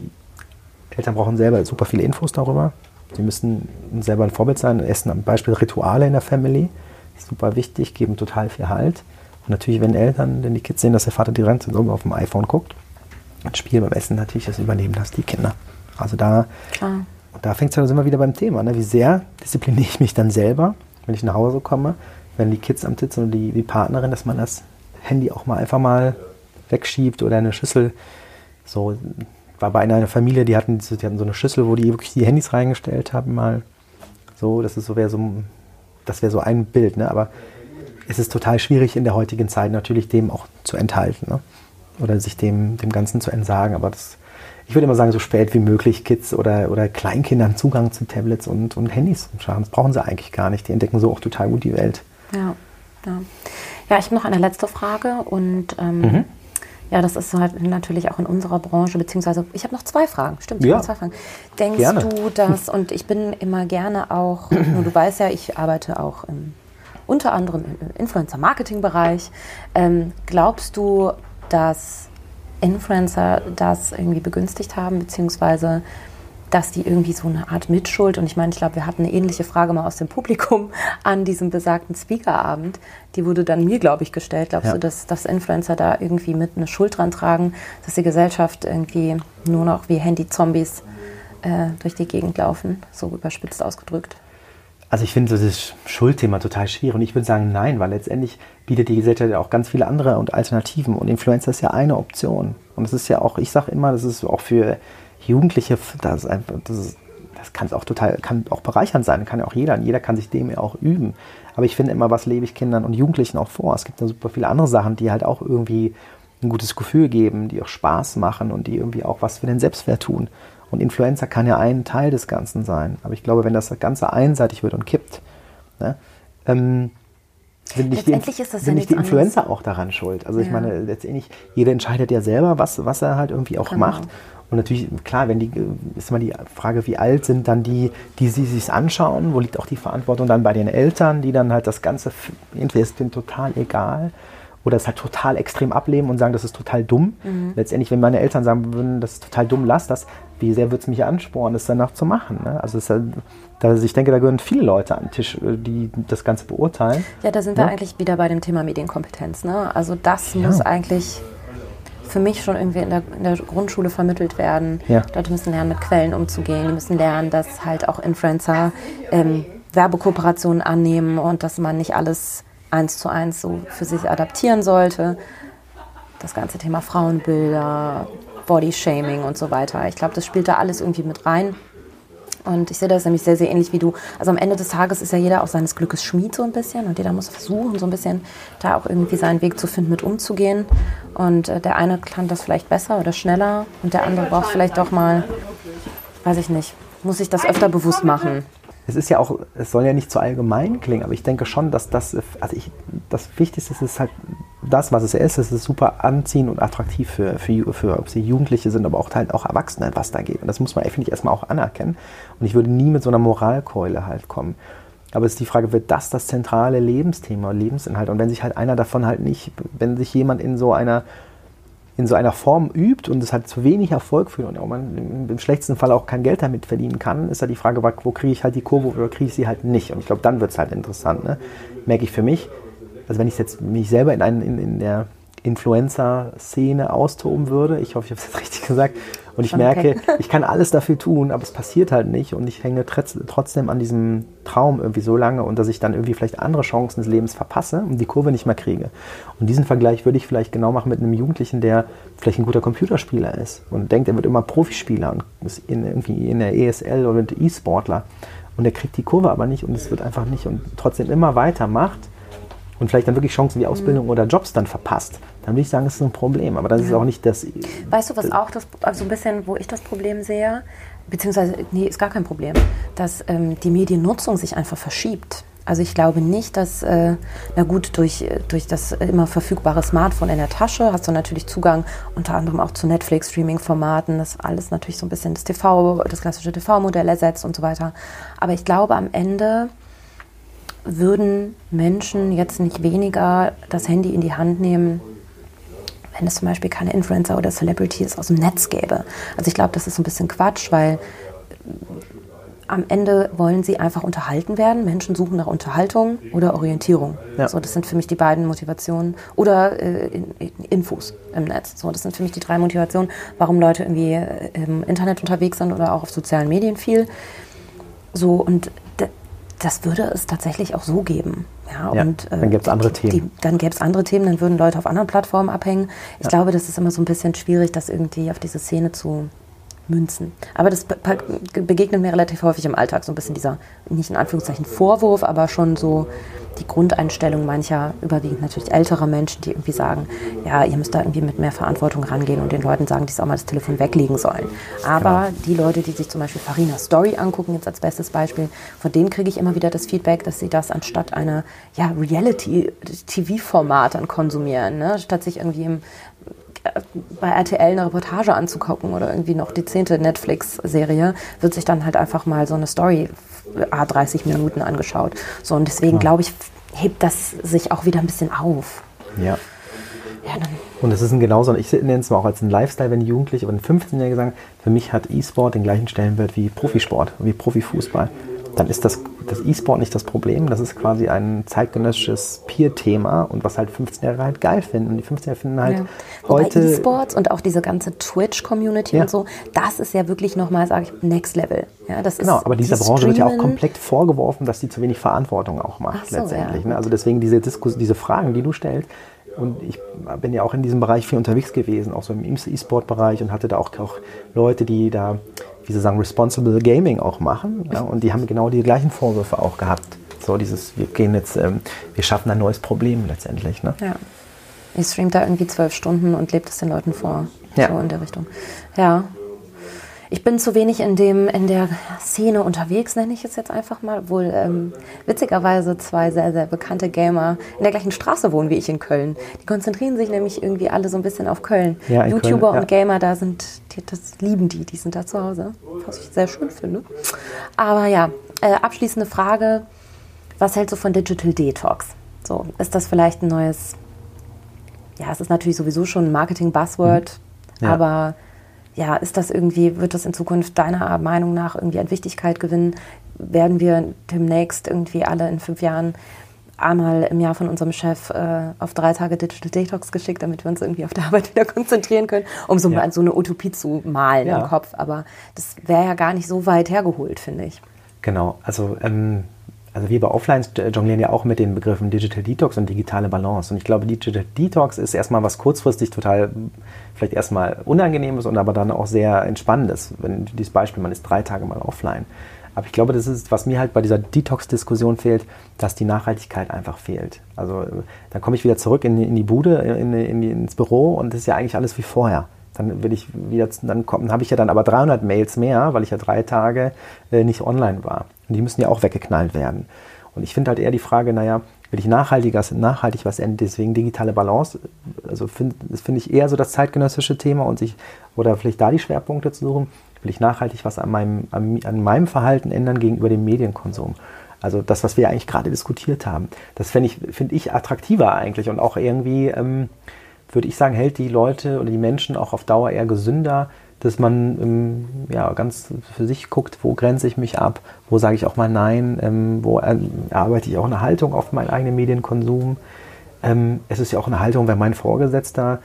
Eltern brauchen selber super viele Infos darüber. Sie müssen selber ein Vorbild sein. Essen am Beispiel Rituale in der Family. Super wichtig, geben total viel Halt. Und natürlich, wenn Eltern, wenn die Kids sehen, dass der Vater die ganze Zeit auf dem iPhone guckt, ein Spiel beim Essen natürlich das übernehmen das die Kinder. Also da, Klar. und da fängt es ja, sind wir wieder beim Thema, ne? wie sehr diszipliniere ich mich dann selber, wenn ich nach Hause komme, wenn die Kids am Tisch sind und die, die Partnerin, dass man das Handy auch mal einfach mal wegschiebt oder eine Schüssel so war bei einer Familie, die hatten, die hatten so eine Schüssel, wo die wirklich die Handys reingestellt haben, mal so, das ist so wäre so das wäre so ein Bild, ne? Aber ist es total schwierig in der heutigen Zeit natürlich dem auch zu enthalten ne? oder sich dem, dem Ganzen zu entsagen. Aber das, ich würde immer sagen, so spät wie möglich Kids oder, oder Kleinkindern Zugang zu Tablets und, und Handys schaffen. Das brauchen sie eigentlich gar nicht. Die entdecken so auch total gut die Welt. Ja, ja. ja ich habe noch eine letzte Frage und ähm, mhm. ja, das ist halt natürlich auch in unserer Branche, beziehungsweise ich habe noch zwei Fragen. Stimmt, ich ja. zwei Fragen. Denkst gerne. du das, und ich bin immer gerne auch, nur du weißt ja, ich arbeite auch im unter anderem im Influencer-Marketing-Bereich. Ähm, glaubst du, dass Influencer das irgendwie begünstigt haben, beziehungsweise dass die irgendwie so eine Art Mitschuld, und ich meine, ich glaube, wir hatten eine ähnliche Frage mal aus dem Publikum an diesem besagten Speakerabend, die wurde dann mir, glaube ich, gestellt. Glaubst ja. du, dass, dass Influencer da irgendwie mit eine Schuld dran tragen, dass die Gesellschaft irgendwie nur noch wie Handy-Zombies äh, durch die Gegend laufen, so überspitzt ausgedrückt? Also ich finde das Schuldthema total schwierig und ich würde sagen nein, weil letztendlich bietet die Gesellschaft ja auch ganz viele andere und Alternativen und Influencer ist ja eine Option. Und es ist ja auch, ich sage immer, das ist auch für Jugendliche, das, einfach, das, ist, das kann auch total, kann auch bereichernd sein, kann ja auch jeder, jeder kann sich dem ja auch üben. Aber ich finde immer, was lebe ich Kindern und Jugendlichen auch vor? Es gibt da super viele andere Sachen, die halt auch irgendwie ein gutes Gefühl geben, die auch Spaß machen und die irgendwie auch was für den Selbstwert tun. Und Influenza kann ja ein Teil des Ganzen sein. Aber ich glaube, wenn das Ganze einseitig wird und kippt, ne, ähm, sind nicht, die, sind ja nicht die Influencer anderes. auch daran schuld. Also ja. ich meine, letztendlich, jeder entscheidet ja selber, was, was er halt irgendwie auch genau. macht. Und natürlich, klar, wenn die, ist immer die Frage, wie alt sind dann die, die sie sich anschauen, wo liegt auch die Verantwortung dann bei den Eltern, die dann halt das Ganze, entweder ist denen total egal oder es halt total extrem ablehnen und sagen, das ist total dumm. Mhm. Letztendlich, wenn meine Eltern sagen würden, das ist total dumm, lass das, wie sehr würde es mich anspornen, das danach zu machen. Ne? Also halt, da, ich denke, da gehören viele Leute an den Tisch, äh, die das Ganze beurteilen. Ja, da sind wir eigentlich wieder bei dem Thema Medienkompetenz. Ne? Also das ja. muss eigentlich für mich schon irgendwie in der, in der Grundschule vermittelt werden. Ja. Leute müssen lernen, mit Quellen umzugehen. Die müssen lernen, dass halt auch Influencer ähm, Werbekooperationen annehmen und dass man nicht alles eins zu eins so für sich adaptieren sollte. Das ganze Thema Frauenbilder, Bodyshaming und so weiter. Ich glaube, das spielt da alles irgendwie mit rein. Und ich sehe das nämlich sehr, sehr ähnlich wie du. Also am Ende des Tages ist ja jeder auch seines Glückes Schmied so ein bisschen und jeder muss versuchen, so ein bisschen da auch irgendwie seinen Weg zu finden, mit umzugehen. Und äh, der eine kann das vielleicht besser oder schneller und der andere braucht vielleicht doch mal, weiß ich nicht, muss sich das öfter bewusst machen. Es ist ja auch, es soll ja nicht zu allgemein klingen, aber ich denke schon, dass das, also ich, das Wichtigste ist halt das, was es ist, es ist super anziehend und attraktiv für, für, für ob sie Jugendliche sind, aber auch halt auch Erwachsene, was da geht. Und das muss man, finde ich, erstmal auch anerkennen. Und ich würde nie mit so einer Moralkeule halt kommen. Aber es ist die Frage, wird das das zentrale Lebensthema, Lebensinhalt? Und wenn sich halt einer davon halt nicht, wenn sich jemand in so einer in so einer Form übt und es halt zu wenig Erfolg führt und man im schlechtesten Fall auch kein Geld damit verdienen kann, ist ja die Frage, wo kriege ich halt die Kurve oder kriege ich sie halt nicht? Und ich glaube, dann wird es halt interessant. Ne? Merke ich für mich, also wenn ich jetzt mich selber in, einen, in, in der Influencer-Szene austoben würde, ich hoffe, ich habe es jetzt richtig gesagt, und ich merke, okay. ich kann alles dafür tun, aber es passiert halt nicht und ich hänge trotzdem an diesem Traum irgendwie so lange und dass ich dann irgendwie vielleicht andere Chancen des Lebens verpasse und die Kurve nicht mehr kriege. Und diesen Vergleich würde ich vielleicht genau machen mit einem Jugendlichen, der vielleicht ein guter Computerspieler ist und denkt, er wird immer Profispieler und ist in, irgendwie in der ESL oder E-Sportler und er kriegt die Kurve aber nicht und es wird einfach nicht und trotzdem immer weiter macht und vielleicht dann wirklich Chancen wie Ausbildung mhm. oder Jobs dann verpasst, dann würde ich sagen, das ist ein Problem. Aber das ja. ist auch nicht das. Weißt du, was auch das, also ein bisschen, wo ich das Problem sehe, beziehungsweise, nee, ist gar kein Problem, dass ähm, die Mediennutzung sich einfach verschiebt. Also ich glaube nicht, dass, äh, na gut, durch, durch das immer verfügbare Smartphone in der Tasche hast du natürlich Zugang unter anderem auch zu Netflix-Streaming-Formaten, das alles natürlich so ein bisschen das TV, das klassische TV-Modell ersetzt und so weiter. Aber ich glaube am Ende würden Menschen jetzt nicht weniger das Handy in die Hand nehmen, wenn es zum Beispiel keine Influencer oder Celebrities aus dem Netz gäbe. Also ich glaube, das ist so ein bisschen Quatsch, weil äh, am Ende wollen sie einfach unterhalten werden. Menschen suchen nach Unterhaltung oder Orientierung. Ja. So, das sind für mich die beiden Motivationen. Oder äh, in, in Infos im Netz. So, das sind für mich die drei Motivationen, warum Leute irgendwie äh, im Internet unterwegs sind oder auch auf sozialen Medien viel. So, und das würde es tatsächlich auch so geben. Ja, ja und, äh, dann gäbe es andere Themen. Die, dann gäbe es andere Themen, dann würden Leute auf anderen Plattformen abhängen. Ich ja. glaube, das ist immer so ein bisschen schwierig, das irgendwie auf diese Szene zu münzen. Aber das begegnet mir relativ häufig im Alltag, so ein bisschen dieser, nicht in Anführungszeichen Vorwurf, aber schon so die Grundeinstellung mancher, überwiegend natürlich älterer Menschen, die irgendwie sagen, ja, ihr müsst da irgendwie mit mehr Verantwortung rangehen und den Leuten sagen, die auch mal das Telefon weglegen sollen. Aber genau. die Leute, die sich zum Beispiel Farina Story angucken, jetzt als bestes Beispiel, von denen kriege ich immer wieder das Feedback, dass sie das anstatt einer ja, Reality-TV-Format dann konsumieren, ne? statt sich irgendwie im bei RTL eine Reportage anzugucken oder irgendwie noch die zehnte Netflix-Serie, wird sich dann halt einfach mal so eine Story A 30 Minuten angeschaut. So, und deswegen glaube ich, hebt das sich auch wieder ein bisschen auf. Ja. ja und es ist ein genauso, ich nenne es mal auch als ein Lifestyle, wenn Jugendliche aber ein 15-Jährige sagen, für mich hat E-Sport den gleichen Stellenwert wie Profisport, wie Profifußball dann ist das, das E-Sport nicht das Problem. Das ist quasi ein zeitgenössisches Peer-Thema und was halt 15-Jährige halt geil finden. Und die 15-Jährige finden halt ja. heute... E-Sports und auch diese ganze Twitch-Community ja. und so, das ist ja wirklich nochmal, sage ich, Next Level. Ja, das genau, aber dieser Branche wird ja auch komplett vorgeworfen, dass die zu wenig Verantwortung auch macht so, letztendlich. Ja. Ne? Also deswegen diese, Diskus diese Fragen, die du stellst, und ich bin ja auch in diesem Bereich viel unterwegs gewesen, auch so im E-Sport-Bereich und hatte da auch, auch Leute, die da wie sie sagen, Responsible Gaming auch machen. Ja, und die haben genau die gleichen Vorwürfe auch gehabt. So dieses, wir gehen jetzt, ähm, wir schaffen ein neues Problem letztendlich. Ne? Ja. Ihr streamt da irgendwie zwölf Stunden und lebt es den Leuten vor. Ja. So in der Richtung. Ja, ich bin zu wenig in, dem, in der Szene unterwegs, nenne ich es jetzt einfach mal. Wohl ähm, witzigerweise zwei sehr, sehr bekannte Gamer in der gleichen Straße wohnen wie ich in Köln. Die konzentrieren sich nämlich irgendwie alle so ein bisschen auf Köln. Ja, YouTuber Köln, ja. und Gamer, da sind, die, das lieben die, die sind da zu Hause. Was ich sehr schön finde. Aber ja, äh, abschließende Frage. Was hältst du von Digital Detox? So, ist das vielleicht ein neues, ja, es ist natürlich sowieso schon ein Marketing-Buzzword, mhm. ja. aber ja, ist das irgendwie, wird das in Zukunft deiner Meinung nach irgendwie an Wichtigkeit gewinnen? Werden wir demnächst irgendwie alle in fünf Jahren einmal im Jahr von unserem Chef äh, auf drei Tage Digital Detox geschickt, damit wir uns irgendwie auf der Arbeit wieder konzentrieren können, um so, ja. mal so eine Utopie zu malen ja. im Kopf. Aber das wäre ja gar nicht so weit hergeholt, finde ich. Genau, also ähm, also wir bei Offlines jonglieren ja auch mit den Begriffen Digital Detox und digitale Balance. Und ich glaube, Digital Detox ist erstmal was kurzfristig total, vielleicht erstmal unangenehmes und aber dann auch sehr entspannendes. Wenn dieses Beispiel, man ist drei Tage mal offline. Aber ich glaube, das ist, was mir halt bei dieser Detox-Diskussion fehlt, dass die Nachhaltigkeit einfach fehlt. Also dann komme ich wieder zurück in, in die Bude, in, in, ins Büro und das ist ja eigentlich alles wie vorher dann will ich wieder, dann kommen, habe ich ja dann aber 300 Mails mehr, weil ich ja drei Tage äh, nicht online war. Und die müssen ja auch weggeknallt werden. Und ich finde halt eher die Frage, naja, will ich nachhaltig, nachhaltig was ändern. Deswegen digitale Balance, also find, das finde ich eher so das zeitgenössische Thema und sich, oder vielleicht da die Schwerpunkte zu suchen, will ich nachhaltig was an meinem, an, an meinem Verhalten ändern gegenüber dem Medienkonsum. Also das, was wir eigentlich gerade diskutiert haben. Das finde ich, find ich attraktiver eigentlich und auch irgendwie, ähm, würde ich sagen, hält die Leute oder die Menschen auch auf Dauer eher gesünder, dass man ähm, ja, ganz für sich guckt, wo grenze ich mich ab, wo sage ich auch mal Nein, ähm, wo erarbeite ich auch eine Haltung auf meinen eigenen Medienkonsum. Ähm, es ist ja auch eine Haltung, wenn mein Vorgesetzter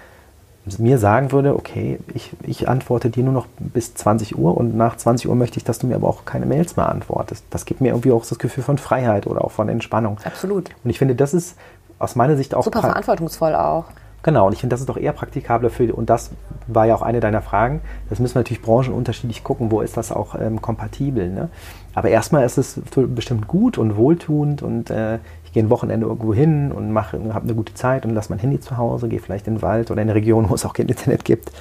mir sagen würde, okay, ich, ich antworte dir nur noch bis 20 Uhr und nach 20 Uhr möchte ich, dass du mir aber auch keine Mails mehr antwortest. Das gibt mir irgendwie auch das Gefühl von Freiheit oder auch von Entspannung. Absolut. Und ich finde, das ist aus meiner Sicht auch... Super verantwortungsvoll auch. Genau, und ich finde, das ist doch eher praktikabler für, und das war ja auch eine deiner Fragen, das müssen wir natürlich branchenunterschiedlich gucken, wo ist das auch ähm, kompatibel. Ne? Aber erstmal ist es bestimmt gut und wohltuend und äh, ich gehe ein Wochenende irgendwo hin und habe eine gute Zeit und lasse mein Handy zu Hause, gehe vielleicht in den Wald oder in eine Region, wo es auch kein Internet gibt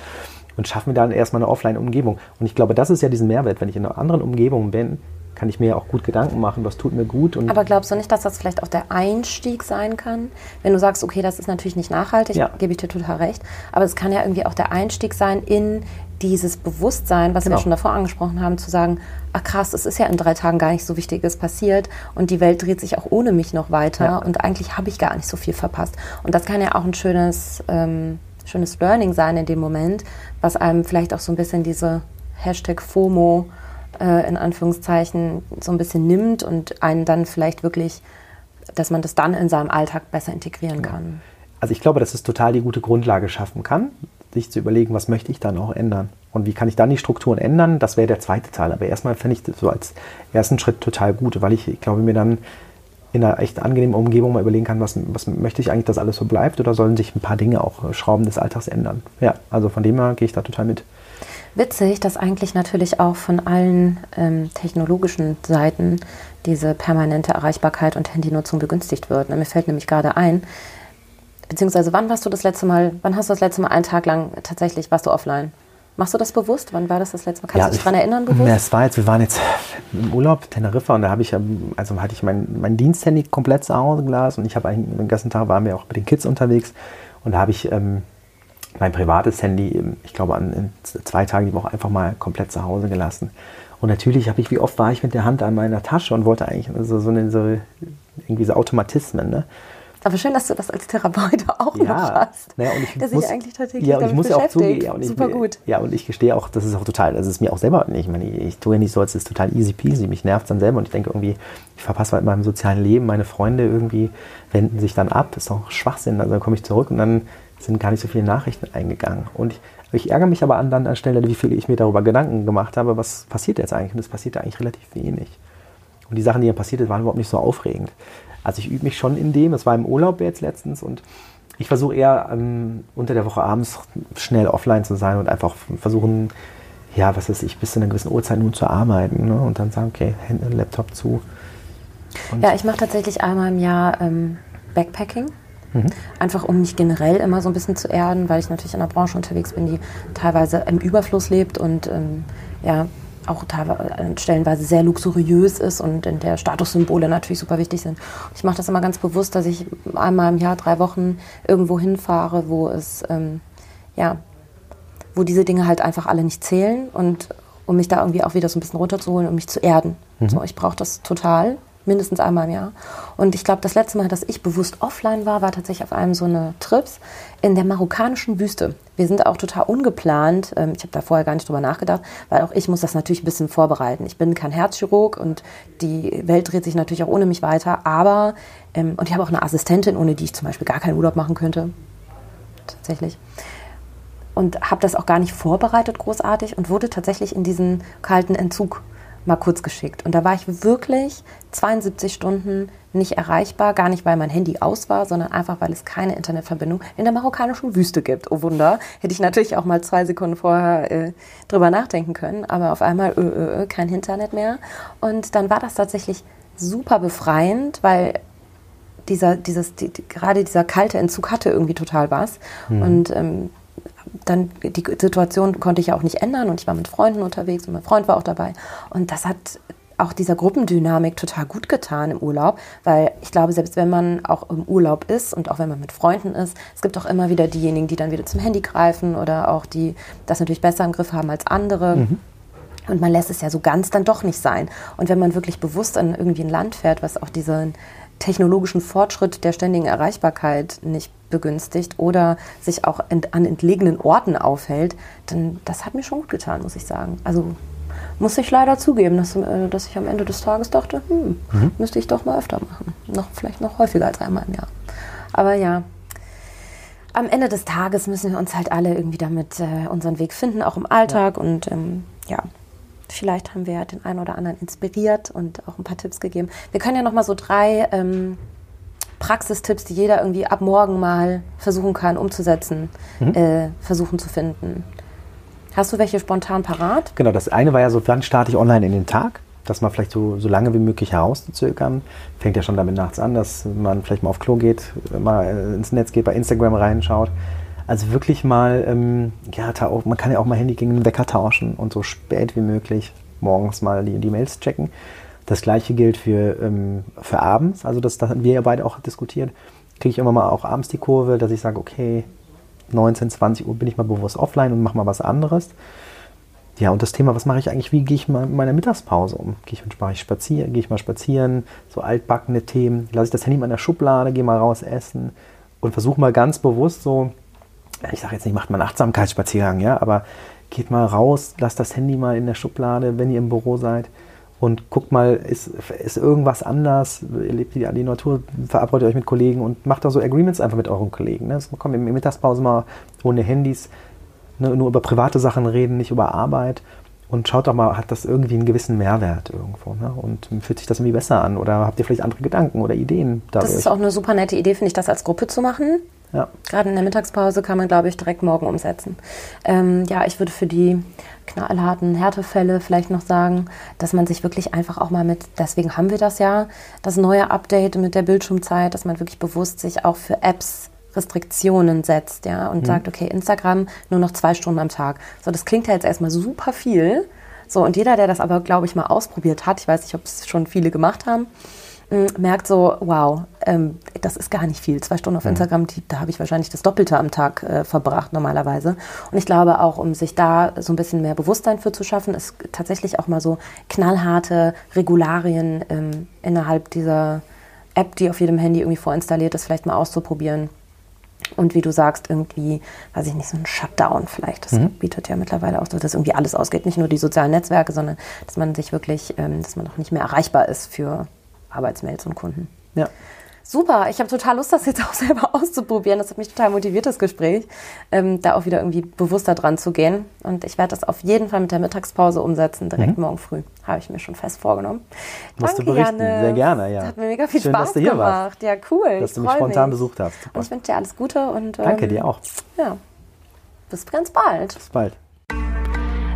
und schaffe mir dann erstmal eine Offline-Umgebung. Und ich glaube, das ist ja diesen Mehrwert, wenn ich in einer anderen Umgebung bin, kann ich mir ja auch gut Gedanken machen, was tut mir gut. Aber glaubst du nicht, dass das vielleicht auch der Einstieg sein kann? Wenn du sagst, okay, das ist natürlich nicht nachhaltig, ja. gebe ich dir total recht. Aber es kann ja irgendwie auch der Einstieg sein in dieses Bewusstsein, was genau. wir schon davor angesprochen haben, zu sagen, ach krass, es ist ja in drei Tagen gar nicht so Wichtiges passiert und die Welt dreht sich auch ohne mich noch weiter ja. und eigentlich habe ich gar nicht so viel verpasst. Und das kann ja auch ein schönes, ähm, schönes Learning sein in dem Moment, was einem vielleicht auch so ein bisschen diese Hashtag FOMO äh, in Anführungszeichen so ein bisschen nimmt und einen dann vielleicht wirklich, dass man das dann in seinem Alltag besser integrieren kann. Also ich glaube, dass es total die gute Grundlage schaffen kann, sich zu überlegen, was möchte ich dann auch ändern und wie kann ich dann die Strukturen ändern. Das wäre der zweite Teil. Aber erstmal fände ich das so als ersten Schritt total gut, weil ich, ich glaube, mir dann in einer echt angenehmen Umgebung mal überlegen kann, was, was möchte ich eigentlich, dass alles so bleibt oder sollen sich ein paar Dinge auch äh, Schrauben des Alltags ändern. Ja, also von dem her gehe ich da total mit witzig, dass eigentlich natürlich auch von allen ähm, technologischen Seiten diese permanente Erreichbarkeit und Handynutzung begünstigt wird. Mir fällt nämlich gerade ein, beziehungsweise wann warst du das letzte Mal, wann hast du das letzte Mal einen Tag lang tatsächlich, warst du offline? Machst du das bewusst? Wann war das das letzte Mal? Kannst ja, du dich daran erinnern bewusst? Es war jetzt, wir waren jetzt im Urlaub, Teneriffa, und da habe ich, also hatte ich mein, mein Diensthandy komplett zu Hause gelassen und ich habe eigentlich den ganzen Tag waren wir auch mit den Kids unterwegs und da habe ich ähm, mein privates Handy, ich glaube, an zwei Tagen die Woche einfach mal komplett zu Hause gelassen. Und natürlich habe ich, wie oft war ich mit der Hand an meiner Tasche und wollte eigentlich so, so, eine, so irgendwie so Automatismen. Ne? Aber schön, dass du das als Therapeut auch ja, noch hast. Naja, und ich dass muss, ich eigentlich tatsächlich ja, und ich muss auch zugeben, ja, und Super ich, gut. Ja, und ich gestehe auch, das ist auch total, das ist mir auch selber, ich meine, ich tue ja nicht so, als ist total easy peasy, mich nervt dann selber und ich denke irgendwie, ich verpasse halt in meinem sozialen Leben, meine Freunde irgendwie wenden sich dann ab, ist auch Schwachsinn, also dann komme ich zurück und dann sind gar nicht so viele Nachrichten eingegangen. Und ich, ich ärgere mich aber an der Stelle, wie viel ich mir darüber Gedanken gemacht habe, was passiert jetzt eigentlich. Und es passiert eigentlich relativ wenig. Und die Sachen, die dann passiert sind, waren überhaupt nicht so aufregend. Also ich übe mich schon in dem, es war im Urlaub jetzt letztens und ich versuche eher ähm, unter der Woche abends schnell offline zu sein und einfach versuchen, ja, was weiß ich, bis zu einer gewissen Uhrzeit nun zu arbeiten ne? und dann sagen, okay, Hände, Laptop zu. Und ja, ich mache tatsächlich einmal im Jahr ähm, Backpacking. Mhm. Einfach um mich generell immer so ein bisschen zu erden, weil ich natürlich in einer Branche unterwegs bin, die teilweise im Überfluss lebt und ähm, ja, auch teilweise, äh, stellenweise sehr luxuriös ist und in der Statussymbole natürlich super wichtig sind. Ich mache das immer ganz bewusst, dass ich einmal im Jahr drei Wochen irgendwo hinfahre, wo es ähm, ja, wo diese Dinge halt einfach alle nicht zählen und um mich da irgendwie auch wieder so ein bisschen runterzuholen, um mich zu erden. Mhm. So, ich brauche das total mindestens einmal im Jahr. Und ich glaube, das letzte Mal, dass ich bewusst offline war, war tatsächlich auf einem so eine Trips in der marokkanischen Wüste. Wir sind auch total ungeplant. Ähm, ich habe da vorher gar nicht drüber nachgedacht, weil auch ich muss das natürlich ein bisschen vorbereiten. Ich bin kein Herzchirurg und die Welt dreht sich natürlich auch ohne mich weiter. Aber, ähm, und ich habe auch eine Assistentin, ohne die ich zum Beispiel gar keinen Urlaub machen könnte. Tatsächlich und habe das auch gar nicht vorbereitet großartig und wurde tatsächlich in diesen kalten Entzug mal kurz geschickt. Und da war ich wirklich 72 Stunden nicht erreichbar, gar nicht, weil mein Handy aus war, sondern einfach, weil es keine Internetverbindung in der marokkanischen Wüste gibt. Oh Wunder, hätte ich natürlich auch mal zwei Sekunden vorher äh, drüber nachdenken können, aber auf einmal ö, ö, ö, kein Internet mehr. Und dann war das tatsächlich super befreiend, weil dieser, dieses, die, gerade dieser kalte Entzug hatte irgendwie total was. Mhm. Und ähm, dann die Situation konnte ich ja auch nicht ändern und ich war mit Freunden unterwegs und mein Freund war auch dabei. Und das hat auch dieser Gruppendynamik total gut getan im Urlaub, weil ich glaube, selbst wenn man auch im Urlaub ist und auch wenn man mit Freunden ist, es gibt auch immer wieder diejenigen, die dann wieder zum Handy greifen oder auch die das natürlich besser im Griff haben als andere. Mhm. Und man lässt es ja so ganz dann doch nicht sein. Und wenn man wirklich bewusst an irgendwie ein Land fährt, was auch diesen technologischen Fortschritt der ständigen Erreichbarkeit nicht begünstigt oder sich auch ent an entlegenen Orten aufhält, dann das hat mir schon gut getan, muss ich sagen. Also muss ich leider zugeben, dass, äh, dass ich am Ende des Tages dachte, hm, mhm. müsste ich doch mal öfter machen. Noch, vielleicht noch häufiger als einmal im Jahr. Aber ja, am Ende des Tages müssen wir uns halt alle irgendwie damit äh, unseren Weg finden, auch im Alltag. Ja. Und ähm, ja, vielleicht haben wir den einen oder anderen inspiriert und auch ein paar Tipps gegeben. Wir können ja noch mal so drei ähm, Praxistipps, die jeder irgendwie ab morgen mal versuchen kann umzusetzen, mhm. äh, versuchen zu finden. Hast du welche spontan parat? Genau, das eine war ja so, wann starte ich online in den Tag? Das mal vielleicht so, so lange wie möglich herauszuzögern. Fängt ja schon damit nachts an, dass man vielleicht mal auf Klo geht, mal ins Netz geht, bei Instagram reinschaut. Also wirklich mal, ähm, ja, man kann ja auch mal Handy gegen den Wecker tauschen und so spät wie möglich morgens mal die, die Mails checken. Das gleiche gilt für, ähm, für abends, also das, das haben wir ja beide auch diskutiert. Kriege ich immer mal auch abends die Kurve, dass ich sage, okay, 19, 20 Uhr bin ich mal bewusst offline und mache mal was anderes. Ja, und das Thema, was mache ich eigentlich, wie gehe ich mal in meiner Mittagspause um? Gehe ich, mache ich spazieren, gehe ich mal spazieren, so altbackene Themen, lasse ich das Handy mal in der Schublade, gehe mal raus essen und versuche mal ganz bewusst so, ich sage jetzt nicht, macht mal einen Achtsamkeitsspaziergang, ja, aber geht mal raus, lasst das Handy mal in der Schublade, wenn ihr im Büro seid und guckt mal, ist, ist irgendwas anders, lebt ihr die Natur, verabredet euch mit Kollegen und macht da so Agreements einfach mit euren Kollegen. Ne? Kommt in der Mittagspause mal ohne Handys, ne? nur über private Sachen reden, nicht über Arbeit und schaut doch mal, hat das irgendwie einen gewissen Mehrwert irgendwo ne? und fühlt sich das irgendwie besser an oder habt ihr vielleicht andere Gedanken oder Ideen dadurch? Das ist auch eine super nette Idee, finde ich, das als Gruppe zu machen. Ja. Gerade in der Mittagspause kann man, glaube ich, direkt morgen umsetzen. Ähm, ja, ich würde für die knallharten Härtefälle vielleicht noch sagen, dass man sich wirklich einfach auch mal mit, deswegen haben wir das ja, das neue Update mit der Bildschirmzeit, dass man wirklich bewusst sich auch für Apps Restriktionen setzt, ja, und mhm. sagt, okay, Instagram nur noch zwei Stunden am Tag. So, das klingt ja jetzt erstmal super viel. So, und jeder, der das aber, glaube ich, mal ausprobiert hat, ich weiß nicht, ob es schon viele gemacht haben, merkt so, wow, ähm, das ist gar nicht viel. Zwei Stunden auf mhm. Instagram, die, da habe ich wahrscheinlich das Doppelte am Tag äh, verbracht normalerweise. Und ich glaube auch, um sich da so ein bisschen mehr Bewusstsein für zu schaffen, ist tatsächlich auch mal so knallharte Regularien ähm, innerhalb dieser App, die auf jedem Handy irgendwie vorinstalliert ist, vielleicht mal auszuprobieren. Und wie du sagst, irgendwie, weiß ich nicht, so ein Shutdown vielleicht. Das mhm. bietet ja mittlerweile auch so, dass irgendwie alles ausgeht. Nicht nur die sozialen Netzwerke, sondern dass man sich wirklich, ähm, dass man auch nicht mehr erreichbar ist für Arbeitsmails und Kunden. Ja. Super, ich habe total Lust, das jetzt auch selber auszuprobieren. Das hat mich total motiviert, das Gespräch, ähm, da auch wieder irgendwie bewusster dran zu gehen. Und ich werde das auf jeden Fall mit der Mittagspause umsetzen, direkt mhm. morgen früh. Habe ich mir schon fest vorgenommen. Musst Danke, du berichten, Janne. sehr gerne, ja. Das hat mir mega viel Schön, Spaß dass du hier gemacht. Warst. Ja, cool. Dass du mich spontan mich. besucht hast. Super. Und ich wünsche dir alles Gute und ähm, Danke dir auch. Ja, bis ganz bald. Bis bald.